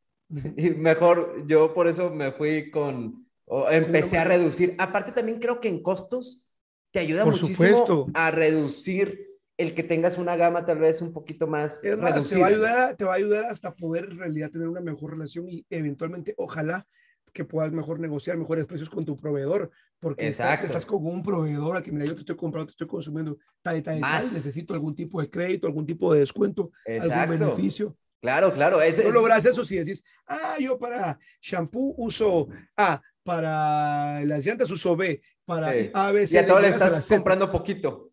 Y mejor, yo por eso me fui con, o empecé a reducir. Aparte también creo que en costos te ayuda por muchísimo supuesto. a reducir el que tengas una gama tal vez un poquito más, es más te va a ayudar te va a ayudar hasta poder en realidad tener una mejor relación y eventualmente ojalá que puedas mejor negociar mejores precios con tu proveedor, porque estás con un proveedor al que, mira, yo te estoy comprando, te estoy consumiendo tal y tal y tal, necesito algún tipo de crédito, algún tipo de descuento, algún beneficio. Claro, claro. no logras eso si decís, ah, yo para shampoo uso A, para las llantas uso B, para A, B, C. Y a todo le estás comprando poquito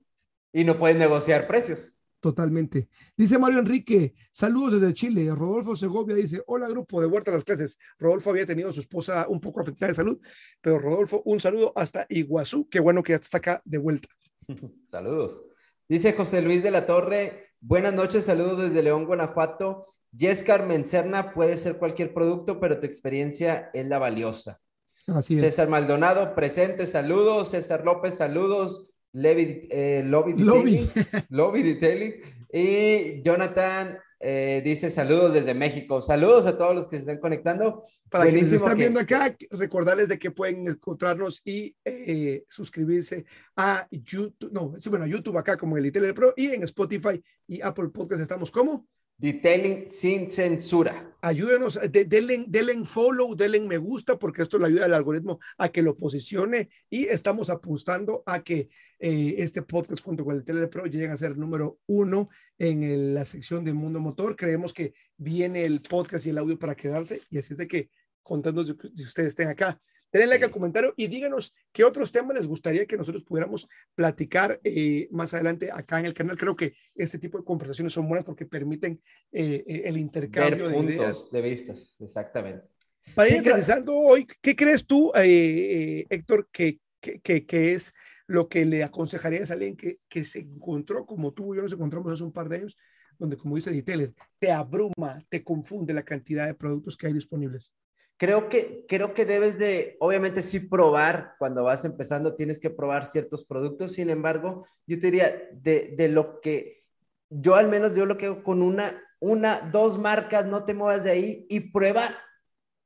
y no puedes negociar precios. Totalmente. Dice Mario Enrique, saludos desde Chile. Rodolfo Segovia dice, hola grupo, de vuelta a las clases. Rodolfo había tenido a su esposa un poco afectada de salud, pero Rodolfo, un saludo hasta Iguazú. Qué bueno que ya está acá de vuelta. [LAUGHS] Saludos. Dice José Luis de la Torre, buenas noches, saludos desde León, Guanajuato. Yes Carmen Cerna puede ser cualquier producto, pero tu experiencia es la valiosa. Así es. César Maldonado, presente, saludos. César López, saludos. Levi, eh, Lobby, [LAUGHS] Lobby. Detailing. Y Jonathan eh, dice saludos desde México. Saludos a todos los que se están conectando. Para quienes están viendo acá, recordarles de que pueden encontrarnos y eh, suscribirse a YouTube, no, bueno, a YouTube acá como el Detailer Pro y en Spotify y Apple Podcast estamos como Detailing sin censura. Ayúdenos, de, denle, denle, follow, denle me gusta, porque esto le ayuda al algoritmo a que lo posicione y estamos apostando a que eh, este podcast junto con el Telepro lleguen a ser número uno en la sección del mundo motor. Creemos que viene el podcast y el audio para quedarse y así es de que contando de que ustedes estén acá. Denle like al comentario y díganos qué otros temas les gustaría que nosotros pudiéramos platicar eh, más adelante acá en el canal. Creo que este tipo de conversaciones son buenas porque permiten eh, eh, el intercambio de ideas. De vistas, exactamente. Para ir interesando hoy, ¿qué crees tú, Héctor, que, que, que, es lo que le aconsejarías a alguien que, que se encontró como tú y yo nos encontramos hace un par de años, donde, como dice Detailer, te abruma, te confunde la cantidad de productos que hay disponibles? Creo que, creo que debes de, obviamente sí probar, cuando vas empezando tienes que probar ciertos productos, sin embargo, yo te diría, de, lo que, yo al menos yo lo que hago con una, una, dos marcas, no te muevas de ahí y prueba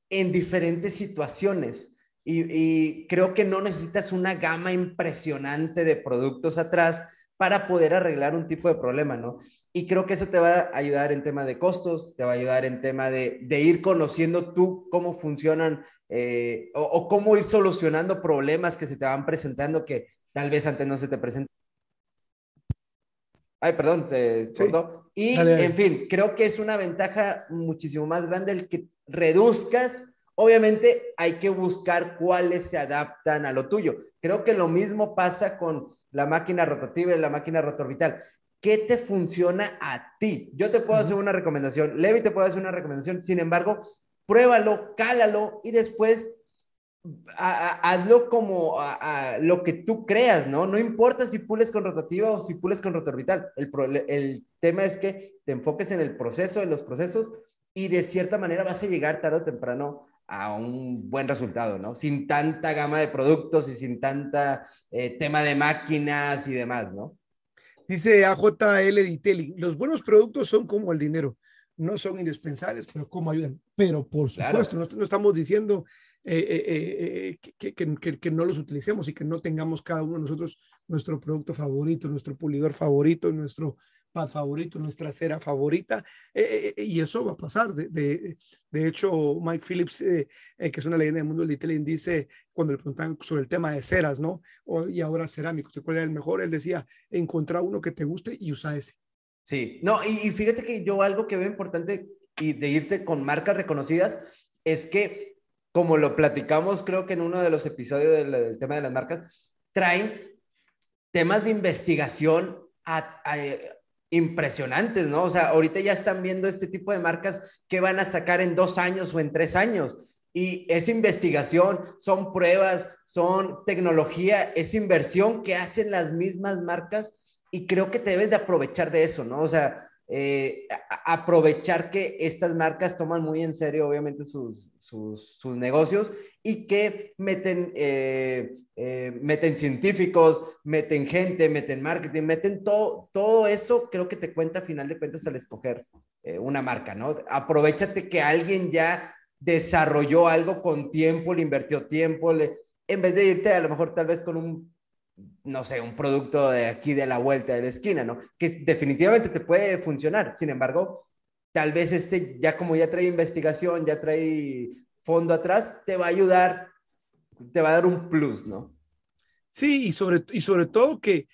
en diferentes situaciones. Y, y creo que no necesitas una gama impresionante de productos atrás para poder arreglar un tipo de problema, ¿no? Y creo que eso te va a ayudar en tema de costos, te va a ayudar en tema de, de ir conociendo tú cómo funcionan eh, o, cómo ir solucionando problemas que se te van presentando que tal vez antes no se te presentan. Ay, perdón, se cortó. Y, en fin, creo que es una ventaja muchísimo más grande el que reduzcas. Obviamente hay que buscar cuáles se adaptan a lo tuyo. Creo que lo mismo pasa con la máquina rotativa y la máquina rotorbital. ¿Qué te funciona a ti? Yo te puedo hacer una recomendación, Levi te puede hacer una recomendación, sin embargo, pruébalo, cálalo y después hazlo como a, lo que tú creas, ¿no? No importa si pules con rotativa o si pules con rotorbital. El, el tema es que te enfoques en el proceso, en los procesos, y de cierta manera vas a llegar tarde o temprano a un buen resultado, ¿no? Sin tanta gama de productos y sin tanta eh, tema de máquinas y demás, ¿no? Dice AJL Detailing, los buenos productos son como el dinero, no son indispensables, pero como ayudan. Pero por supuesto, no, estamos diciendo eh, eh, eh, que, que, no los utilicemos y que no tengamos cada uno de nosotros nuestro producto favorito, nuestro pulidor favorito, nuestro pad favorito, nuestra cera favorita, y eso va a pasar. De, de, de hecho, Mike Phillips, que es una leyenda del mundo del detailing, dice, cuando le preguntan sobre el tema de ceras, ¿no? y ahora cerámicos, ¿cuál era el mejor? Él decía, encontrar uno que te guste y usa ese. Sí, no, y, y fíjate que yo algo que veo importante y de irte con marcas reconocidas es que como lo platicamos creo que en uno de los episodios del, tema de las marcas, traen temas de investigación impresionantes, ¿no? O sea, ahorita ya están viendo este tipo de marcas que van a sacar en dos años o en tres años. Y es investigación, son pruebas, son tecnología, es inversión que hacen las mismas marcas y creo que te debes de aprovechar de eso, ¿no? O sea, eh, aprovechar que estas marcas toman muy en serio, obviamente, sus, sus, negocios y que meten, eh, eh, meten científicos, meten gente, meten marketing, meten todo, todo eso, creo que te cuenta a final de cuentas al escoger una marca, ¿no? Aprovechate que alguien ya desarrolló algo con tiempo, le invirtió tiempo, le, en vez de irte a lo mejor tal vez con un no sé, un producto de aquí de la vuelta de la esquina, ¿no? Que definitivamente te puede funcionar. Sin embargo, tal vez este ya como ya trae investigación, ya trae fondo atrás, te va a ayudar, te va a dar un plus, ¿no? Sí, y sobre, y sobre todo que,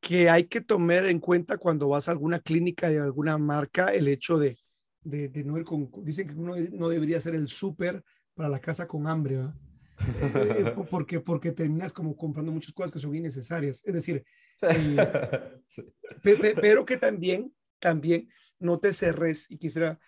que hay que tomar en cuenta cuando vas a alguna clínica de alguna marca el hecho de, de, no ir con, dicen que uno no debería ser el súper para la casa con hambre, ¿verdad? Eh, [LAUGHS] porque, porque terminas como comprando muchas cosas que son innecesarias. Es decir, [LAUGHS] pero que también, también no te cerres y quisiera,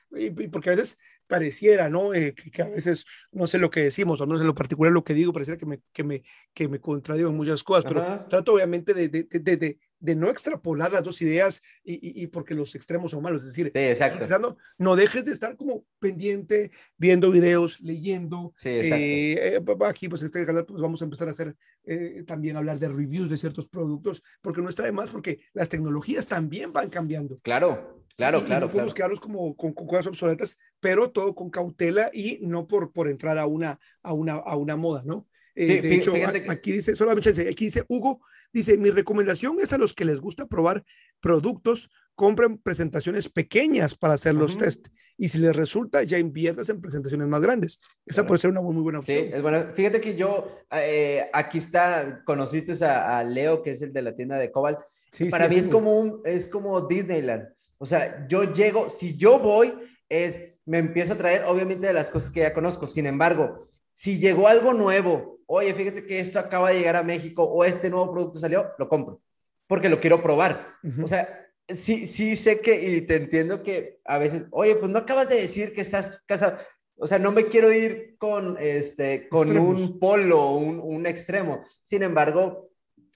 porque a veces pareciera, ¿no? Eh, que, a veces no sé lo que decimos o no sé lo particular lo que digo, pareciera que me, que me, que me contradigo en muchas cosas, pero trato obviamente de, de, de, de, no extrapolar las dos ideas y, y, porque los extremos son malos. Es decir, sí, exacto. no dejes de estar como pendiente, viendo videos, leyendo. Sí, eh, eh aquí, pues este canal, pues vamos a empezar a hacer eh, también hablar de reviews de ciertos productos, porque no está de más, porque las tecnologías también van cambiando. Claro. Claro, claro. no podemos quedarnos como con, cosas obsoletas, pero todo con cautela y no por, por entrar a una, a una, a una moda, ¿no? Eh, de hecho, aquí dice, solamente aquí dice Hugo, dice, mi recomendación es a los que les gusta probar productos, compren presentaciones pequeñas para hacer los test y si les resulta, ya inviertas en presentaciones más grandes. Esa puede ser una muy, buena opción. Sí, es bueno. Fíjate que yo, eh, aquí está, conociste a, Leo, que es el de la tienda de Cobalt. Sí, para mí es, como un, es como Disneyland. O sea, yo llego, si yo voy, es, me empiezo a traer obviamente de las cosas que ya conozco. Sin embargo, si llegó algo nuevo, oye, fíjate que esto acaba de llegar a México o este nuevo producto salió, lo compro, porque lo quiero probar. O sea, sí, sí sé que, y te entiendo que a veces, oye, pues no acabas de decir que estás casado. O sea, no me quiero ir con, este, con un polo, un, un extremo. Sin embargo,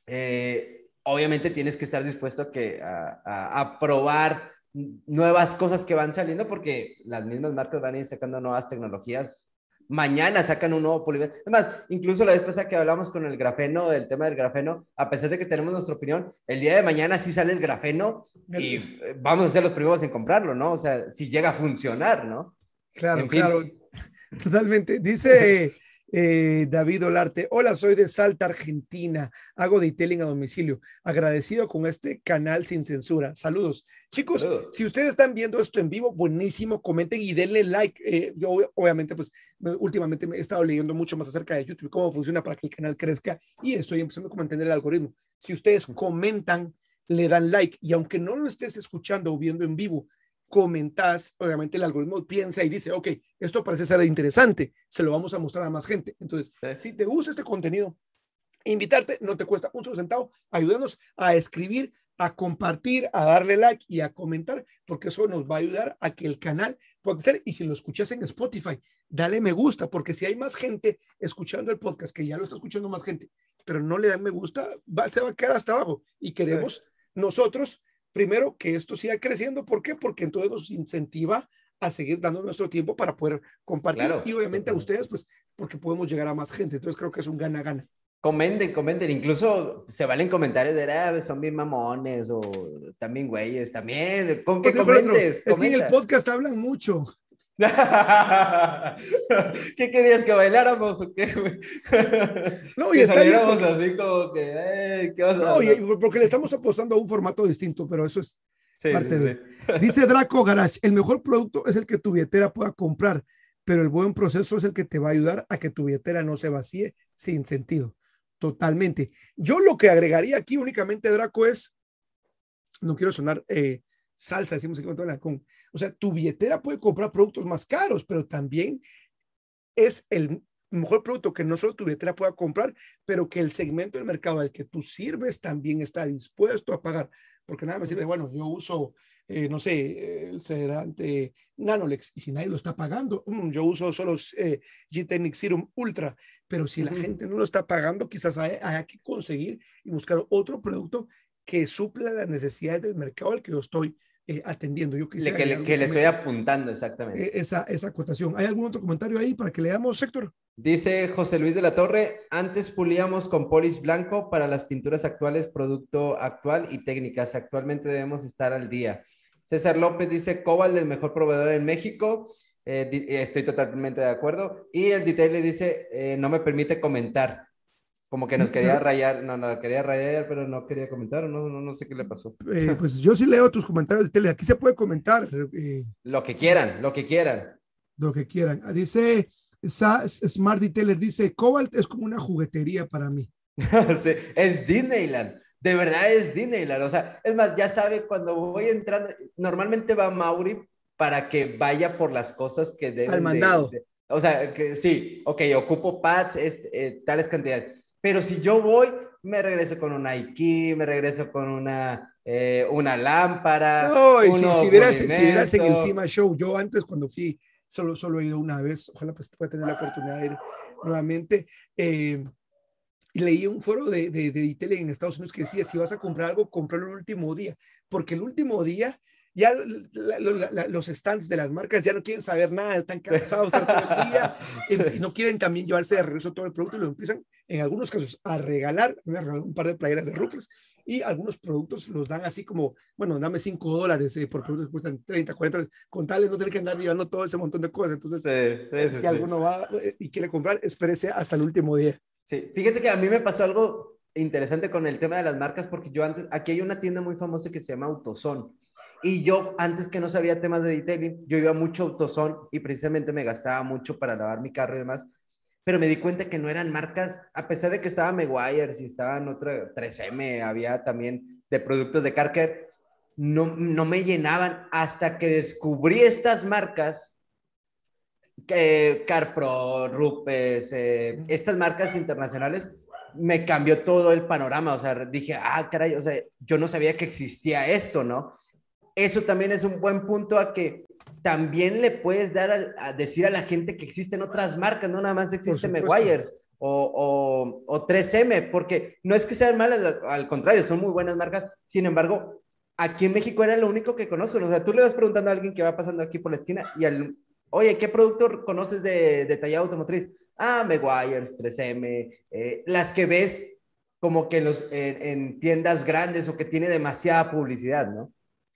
eh, obviamente tienes que estar dispuesto a, que, a, probar nuevas cosas que van saliendo porque las mismas marcas van a ir sacando nuevas tecnologías. Mañana sacan un nuevo polimer. Además, incluso la vez pasada que hablamos con el grafeno, del tema del grafeno, a pesar de que tenemos nuestra opinión, el día de mañana sí sale el grafeno y vamos a ser los primeros en comprarlo, ¿no? O sea, si llega a funcionar, ¿no? Claro, claro. [LAUGHS] Totalmente. Dice eh, David Olarte, hola, soy de Salta, Argentina. Hago detailing a domicilio. Agradecido con este canal sin censura. Saludos. Chicos, si ustedes están viendo esto en vivo, buenísimo, comenten y denle like. Eh, yo obviamente, pues últimamente me he estado leyendo mucho más acerca de YouTube, cómo funciona para que el canal crezca y estoy empezando a entender el algoritmo. Si ustedes comentan le dan like y aunque no lo estés escuchando o viendo en vivo, comentas, obviamente el algoritmo piensa y dice, ok, esto parece ser interesante, se lo vamos a mostrar a más gente. Entonces, si te gusta este contenido, invitarte no te cuesta un solo centavo, ayúdanos a escribir, a compartir, a darle like y a comentar, porque eso nos va a ayudar a que el canal pueda crecer. Y si lo escuchas en Spotify, dale me gusta, porque si hay más gente escuchando el podcast, que ya lo está escuchando más gente, pero no le dan me gusta, va, se va a quedar hasta abajo. Y queremos nosotros primero que esto siga creciendo. ¿Por qué? Porque entonces nos incentiva a seguir dando nuestro tiempo para poder compartir y obviamente a ustedes, pues porque podemos llegar a más gente. Entonces creo que es un gana-gana. Comenten, comenten, incluso se valen comentarios de, ah, son bien mamones o también güeyes, también, con que comentes. Es que en el podcast hablan mucho. [LAUGHS] ¿Qué querías que bailáramos o qué, güey? No, y está bien porque... así como que, ¿qué vas a No, y porque le estamos apostando a un formato distinto, pero eso es parte de. Dice Draco Garage, el mejor producto es el que tu billetera pueda comprar, pero el buen proceso es el que te va a ayudar a que tu billetera no se vacíe sin sentido. Totalmente. Yo lo que agregaría aquí únicamente, Draco, es, no quiero sonar eh, salsa, decimos aquí con o sea, tu billetera puede comprar productos más caros, pero también es el mejor producto que no solo tu billetera pueda comprar, pero que el segmento del mercado al que tú sirves también está dispuesto a pagar. Porque nada me sirve, bueno, yo uso, eh, no sé, el sedante Nanolex y si nadie lo está pagando, mm, yo uso solo eh, G-Technic Serum Ultra, pero si la gente no lo está pagando, quizás hay, hay, que conseguir y buscar otro producto que supla las necesidades del mercado al que yo estoy eh, atendiendo. Yo que, le, que le estoy apuntando, exactamente. Eh, esa, esa acotación. ¿Hay algún otro comentario ahí para que leamos, Héctor? Dice José Luis de la Torre, antes pulíamos con polis blanco para las pinturas actuales, producto actual y técnicas. Actualmente debemos estar al día. César López dice, Cobalt, el mejor proveedor en México. Eh, estoy totalmente de acuerdo. Y el detalle le dice, no me permite comentar. Como que nos quería rayar, no, no, quería rayar, pero no quería comentar, no, no, no sé qué le pasó. Eh, pues yo sí leo tus comentarios de tele, aquí se puede comentar. Eh, lo que quieran, lo que quieran. Lo que quieran. Dice Smart Detailer, dice, Cobalt es como una juguetería para mí. [LAUGHS] sí, es Disneyland, de verdad es Disneyland, o sea, es más, ya sabe, cuando voy entrando, normalmente va Mauri para que vaya por las cosas que debe. Al mandado. o sea, que sí, ok, ocupo pads, es, eh, tales cantidades pero si yo voy, me regreso con un Nike, me regreso con una, eh, una lámpara. No, y si, si, vieras, si, vieras, en Encima Show, yo antes cuando fui, solo, solo he ido una vez, ojalá pues pueda tener la oportunidad de ir nuevamente. Eh, leí un foro de, de, de en Estados Unidos que decía, si vas a comprar algo, cómpralo el último día, porque el último día ya los stands de las marcas ya no quieren saber nada, están [LAUGHS] cansados todo el día y, no quieren también llevarse de regreso todo el producto y lo empiezan en algunos casos a regalar, un par de playeras de Ruffles y algunos productos los dan así como, bueno, dame 5 dólares eh, por productos que cuestan 30, 40, con tal no tener que andar llevando todo ese montón de cosas. Entonces, si alguno va eh, y quiere comprar, espérese hasta el último día. Sí, fíjate que a mí me pasó algo interesante con el tema de las marcas porque yo antes, aquí hay una tienda muy famosa que se llama Autoson y yo, antes que no sabía temas de detailing, yo iba mucho a AutoZone y precisamente me gastaba mucho para lavar mi carro y demás. Pero me di cuenta que no eran marcas, a pesar de que estaba Meguiar's y estaban otra 3M, había también de productos de Carker, no, no me llenaban hasta que descubrí estas marcas, eh, CarPro, Rupes, eh, estas marcas internacionales, me cambió todo el panorama. O sea, dije, ah, caray, o sea, yo no sabía que existía esto, ¿no? eso también es un buen punto a que también le puedes dar a, decir a la gente que existen otras marcas, no nada más existe Meguiar's o, o, 3M, porque no es que sean malas, al contrario, son muy buenas marcas. Sin embargo, aquí en México era lo único que conozco. O sea, tú le vas preguntando a alguien que va pasando aquí por la esquina y al, oye, ¿qué producto conoces de, de automotriz? Ah, Meguiar's, 3M, eh, las que ves como que los, en tiendas grandes o que tiene demasiada publicidad, ¿no?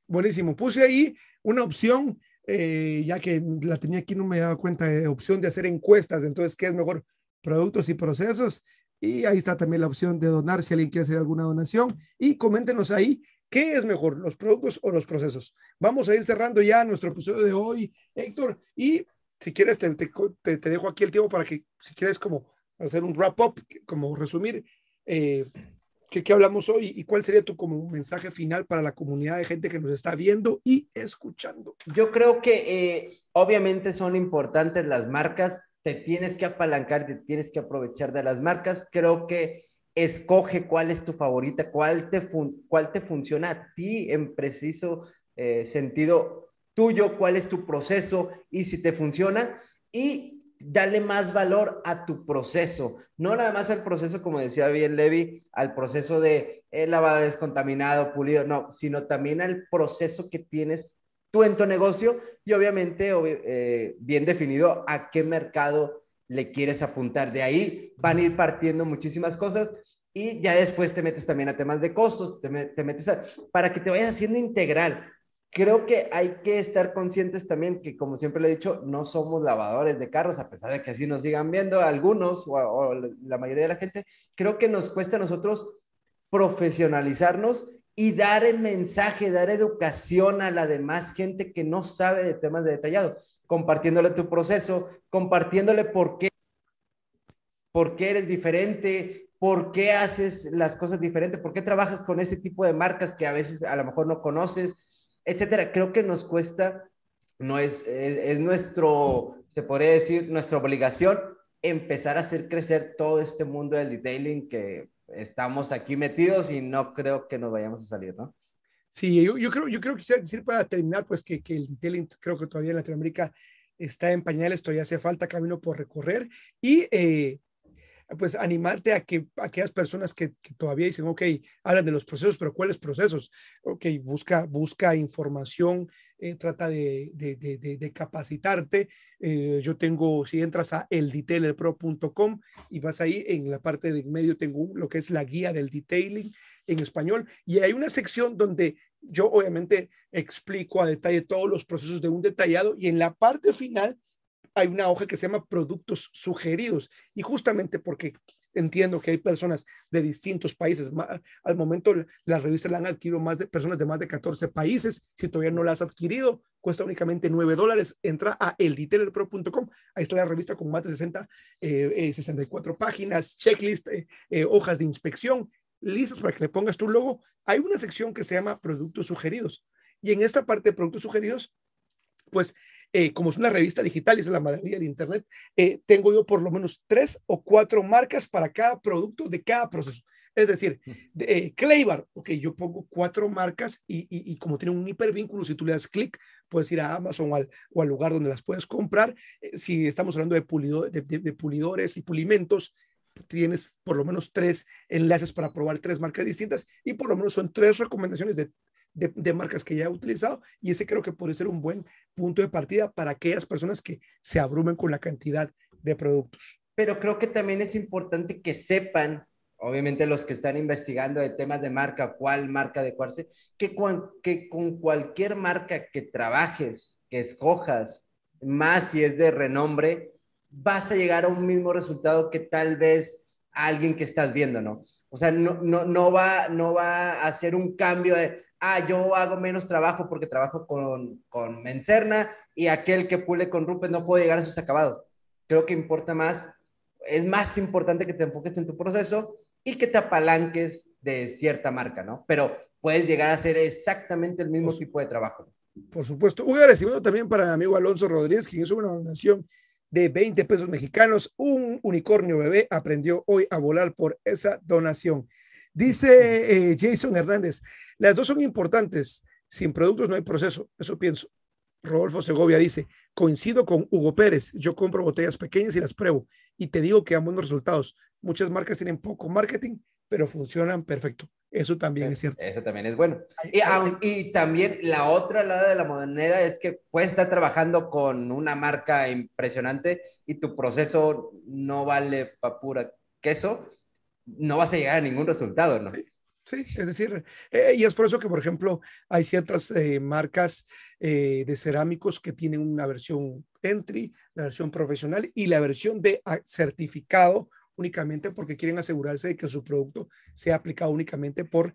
Buenísimo. Puse ahí una opción, eh, ya que la tenía aquí, no me dado cuenta, de opción de hacer encuestas. Entonces, ¿qué es mejor? Productos y procesos. Y ahí está también la opción de donar si alguien quiere hacer alguna donación. Y coméntenos ahí qué es mejor, los productos o los procesos. Vamos a ir cerrando ya nuestro episodio de hoy, Héctor. Y si quieres, te, te, te dejo aquí el tiempo para que, si quieres, como hacer un wrap up, como resumir. Eh, ¿Qué, hablamos hoy y cuál sería tu como mensaje final para la comunidad de gente que nos está viendo y escuchando? Yo creo que eh, obviamente son importantes las marcas, te tienes que apalancar, te tienes que aprovechar de las marcas. Creo que escoge cuál es tu favorita, cuál te, cuál te funciona a ti en preciso eh, sentido tuyo, cuál es tu proceso y si te funciona. Y dale más valor a tu proceso, no nada más al proceso, como decía bien Levi, al proceso de eh, lavado descontaminado, pulido, no, sino también al proceso que tienes tú en tu negocio y obviamente eh, bien definido a qué mercado le quieres apuntar. De ahí van a ir partiendo muchísimas cosas y ya después te metes también a temas de costos, te, metes para que te vayas haciendo integral creo que hay que estar conscientes también que, como siempre le he dicho, no somos lavadores de carros, a pesar de que así nos sigan viendo algunos o, la mayoría de la gente. Creo que nos cuesta a nosotros profesionalizarnos y dar el mensaje, dar educación a la demás gente que no sabe de temas de detallado, compartiéndole tu proceso, compartiéndole por qué, por qué eres diferente, por qué haces las cosas diferentes, por qué trabajas con ese tipo de marcas que a veces a lo mejor no conoces, etcétera. Creo que nos cuesta, no es, es, nuestro, se podría decir, nuestra obligación empezar a hacer crecer todo este mundo del detailing que estamos aquí metidos y no creo que nos vayamos a salir, ¿no? Sí, yo, yo creo, yo creo que quisiera decir para terminar, pues que, que el detailing creo que todavía en Latinoamérica está en pañales, todavía hace falta camino por recorrer y eh, pues animarte a que aquellas personas que, todavía dicen, ok, hablan de los procesos, pero ¿cuáles procesos? Ok, busca, busca información, eh, trata de, de, capacitarte. Eh, yo tengo, si entras a eldetailerpro.com y vas ahí, en la parte de medio tengo lo que es la guía del detailing en español y hay una sección donde yo obviamente explico a detalle todos los procesos de un detallado y en la parte final hay una hoja que se llama productos sugeridos y justamente porque entiendo que hay personas de distintos países. Al momento la revista la han adquirido más de personas de más de 14 países. Si todavía no la has adquirido, cuesta únicamente 9 dólares. Entra a eldetailerpro.com. Ahí está la revista con más de 60, 64 eh, eh, páginas, checklist, eh, hojas de inspección, listas para que le pongas tu logo. Hay una sección que se llama productos sugeridos. Y en esta parte de productos sugeridos, pues eh, como es una revista digital y es la maravilla del Internet, eh, tengo yo por lo menos tres o cuatro marcas para cada producto de cada proceso. Es decir, de, eh, Claybar, ok, yo pongo cuatro marcas y, y, como tiene un hipervínculo, si tú le das clic, puedes ir a Amazon o al, o al lugar donde las puedes comprar. si estamos hablando de, pulido, de, de, pulidores y pulimentos, tienes por lo menos tres enlaces para probar tres marcas distintas y por lo menos son tres recomendaciones de de, marcas que ya he utilizado y ese creo que puede ser un buen punto de partida para aquellas personas que se abrumen con la cantidad de productos. Pero creo que también es importante que sepan, obviamente los que están investigando de temas de marca, cuál marca adecuarse, que con, que con cualquier marca que trabajes, que escojas, más si es de renombre, vas a llegar a un mismo resultado que tal vez alguien que estás viendo, ¿no? O sea, no, va, no va a hacer un cambio de, ah, yo hago menos trabajo porque trabajo con, con Mencerna y aquel que pule con Rupes no puede llegar a sus acabados. Creo que importa más, es más importante que te enfoques en tu proceso y que te apalanques de cierta marca, ¿no? Pero puedes llegar a hacer exactamente el mismo tipo de trabajo. Por supuesto. Un agradecimiento también para mi amigo Alonso Rodríguez, quien hizo una donación de 20 pesos mexicanos. Un unicornio bebé aprendió hoy a volar por esa donación. Dice eh, Jason Hernández, las dos son importantes. Sin productos no hay proceso. Eso pienso. Rodolfo Segovia dice, coincido con Hugo Pérez. Yo compro botellas pequeñas y las pruebo. Y te digo que dan buenos resultados. Muchas marcas tienen poco marketing, pero funcionan perfecto. Eso también es cierto. Eso también es bueno. Y, y, también la otra lado de la moneda es que puedes estar trabajando con una marca impresionante y tu proceso no vale para pura queso no vas a llegar a ningún resultado, ¿no? Sí. es decir, eh, y es por eso que, por ejemplo, hay ciertas eh, marcas eh, de cerámicos que tienen una versión entry, la versión profesional y la versión de ah, certificado únicamente porque quieren asegurarse de que su producto sea aplicado únicamente por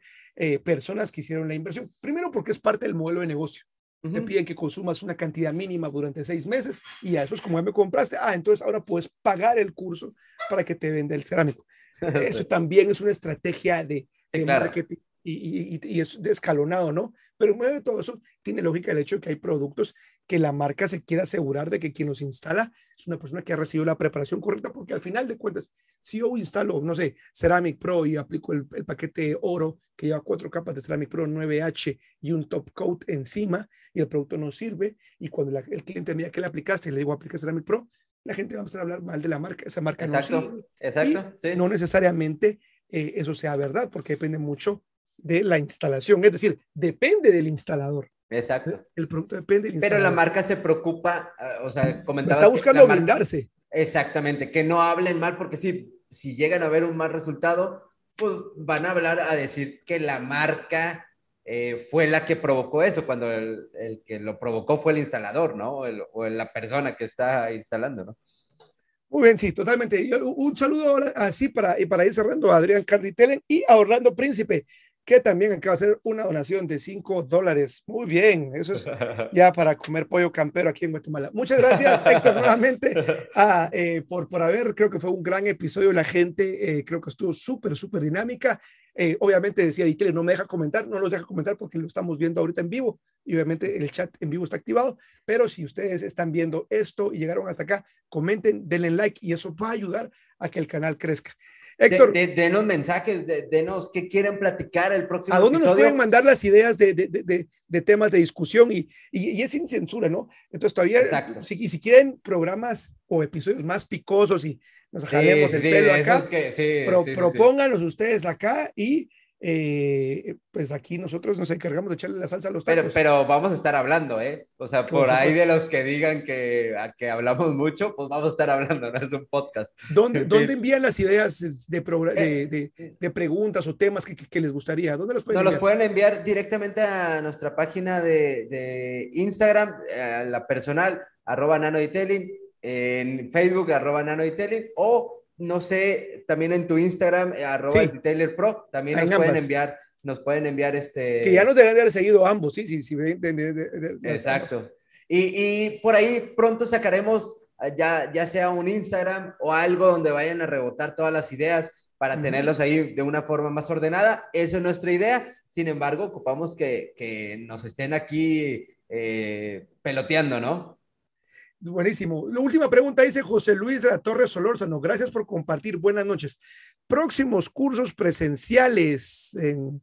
personas que hicieron la inversión. Primero porque es parte del modelo de negocio. Te piden que consumas una cantidad mínima durante seis meses y a eso es como ya me compraste. Ah, entonces ahora puedes pagar el curso para que te venda el cerámico. [LAUGHS] Eso también es una estrategia de, de marketing y, y, es escalonado, ¿no? Pero en medio de todo eso, tiene lógica el hecho de que hay productos que la marca se quiere asegurar de que quien los instala es una persona que ha recibido la preparación correcta, porque al final de cuentas, si yo instalo, no sé, Ceramic Pro y aplico el, paquete oro que lleva cuatro capas de Ceramic Pro 9H y un top coat encima y el producto no sirve, y cuando el cliente me diga que le aplicaste y le digo aplica Ceramic Pro, la gente va a empezar a hablar mal de la marca, esa marca exacto, no sirve. Exacto, sí. No necesariamente eh, eso sea verdad, porque depende mucho de la instalación, es decir, depende del instalador. Exacto. El producto depende del Pero la marca se preocupa, ah, o sea, comentaba. Está buscando blindarse. Exactamente, que no hablen mal, porque si, si llegan a ver un mal resultado, pues van a hablar a decir que la marca eh, fue la que provocó eso, cuando el, el, que lo provocó fue el instalador, ¿no? o la persona que está instalando, ¿no? Muy bien, sí, totalmente. Un saludo ahora así para, y para ir cerrando a Adrián Carnitelen y a Orlando Príncipe que también acaba de hacer una donación de 5 dólares. Muy bien, eso es [LAUGHS] ya para comer pollo campero aquí en Guatemala. Muchas gracias, Héctor, nuevamente ah, eh, por, por haber, creo que fue un gran episodio. La gente eh, creo que estuvo súper, súper dinámica. Eh, obviamente decía Ditele, no me deja comentar, no los deja comentar porque lo estamos viendo ahorita en vivo y obviamente el chat en vivo está activado, pero si ustedes están viendo esto y llegaron hasta acá, comenten, denle like y eso va a ayudar a que el canal crezca. Héctor. denos mensajes, denos qué quieren platicar el próximo ¿A dónde nos pueden mandar las ideas de, de temas de discusión? Y, y, es sin censura, ¿no? Entonces todavía, si, si quieren programas o episodios más picosos y nos jalemos el pelo acá, propónganlos ustedes acá y eh, pues aquí nosotros nos encargamos de echarle la salsa a los tacos. Pero, pero vamos a estar hablando, ¿eh? O sea, por ahí de los que digan que, que hablamos mucho, pues vamos a estar hablando, no es un podcast. ¿Dónde, ¿dónde envían las ideas de, eh, de, de, preguntas o temas que, que, les gustaría? ¿Dónde los pueden Nos los pueden enviar directamente a nuestra página de, Instagram, a la personal, arroba nanodetailing, en Facebook, arroba nanodetailing, o no sé, también en tu Instagram, eh, arroba Taylor Pro, también nos pueden enviar, nos pueden enviar este... Que ya nos deben de haber seguido ambos, sí, sí, sí. Exacto. Y, por ahí pronto sacaremos ah, ya, ya sea un Instagram o algo donde vayan a rebotar todas las ideas para tenerlos ahí de una forma más ordenada. Eso es nuestra idea. Sin embargo, ocupamos que, nos estén aquí eh, peloteando, ¿no? Buenísimo. La última pregunta dice José Luis de la Torre Solórzano. Gracias por compartir. Buenas noches. Próximos cursos presenciales en...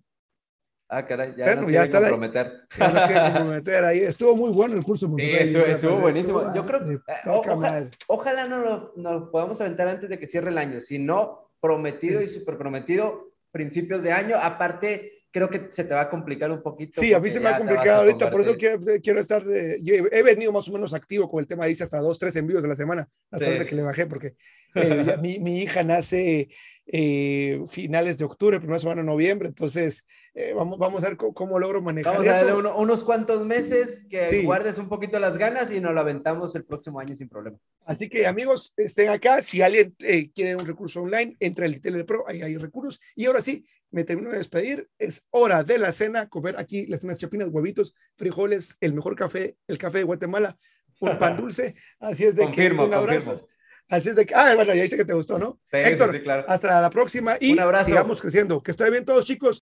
Ah, caray, ya, bueno, ya está comprometer. [LAUGHS] comprometer ahí. Estuvo muy bueno el curso. Sí, estuvo, buenísimo. Yo creo que eh, ojalá no lo, no podamos aventar antes de que cierre el año. Si no, prometido y súper prometido, principios de año. Aparte, creo que se te va a complicar un poquito. Sí, a mí se me ha complicado ahorita, por eso quiero, quiero estar, eh, he venido más o menos activo con el tema, dice hasta dos, tres envíos de la semana, hasta ahorita que le bajé, porque eh, [LAUGHS] mi, mi, hija nace eh, finales de octubre, primera semana de noviembre, entonces vamos, vamos a ver cómo, logro manejar vamos a darle unos cuantos meses que guardes un poquito las ganas y nos lo aventamos el próximo año sin problema. Así que amigos, estén acá, si alguien quiere un recurso online, entra el Tele Pro, ahí hay recursos, y ahora sí, me termino de despedir. Es hora de la cena, comer aquí las unas chapinas, huevitos, frijoles, el mejor café, el café de Guatemala, un pan [LAUGHS] dulce. Así es de que un abrazo. Así es de que, ah, bueno, ya dice que te gustó, ¿no? Héctor, hasta la próxima y sigamos creciendo. Que estoy bien todos, chicos.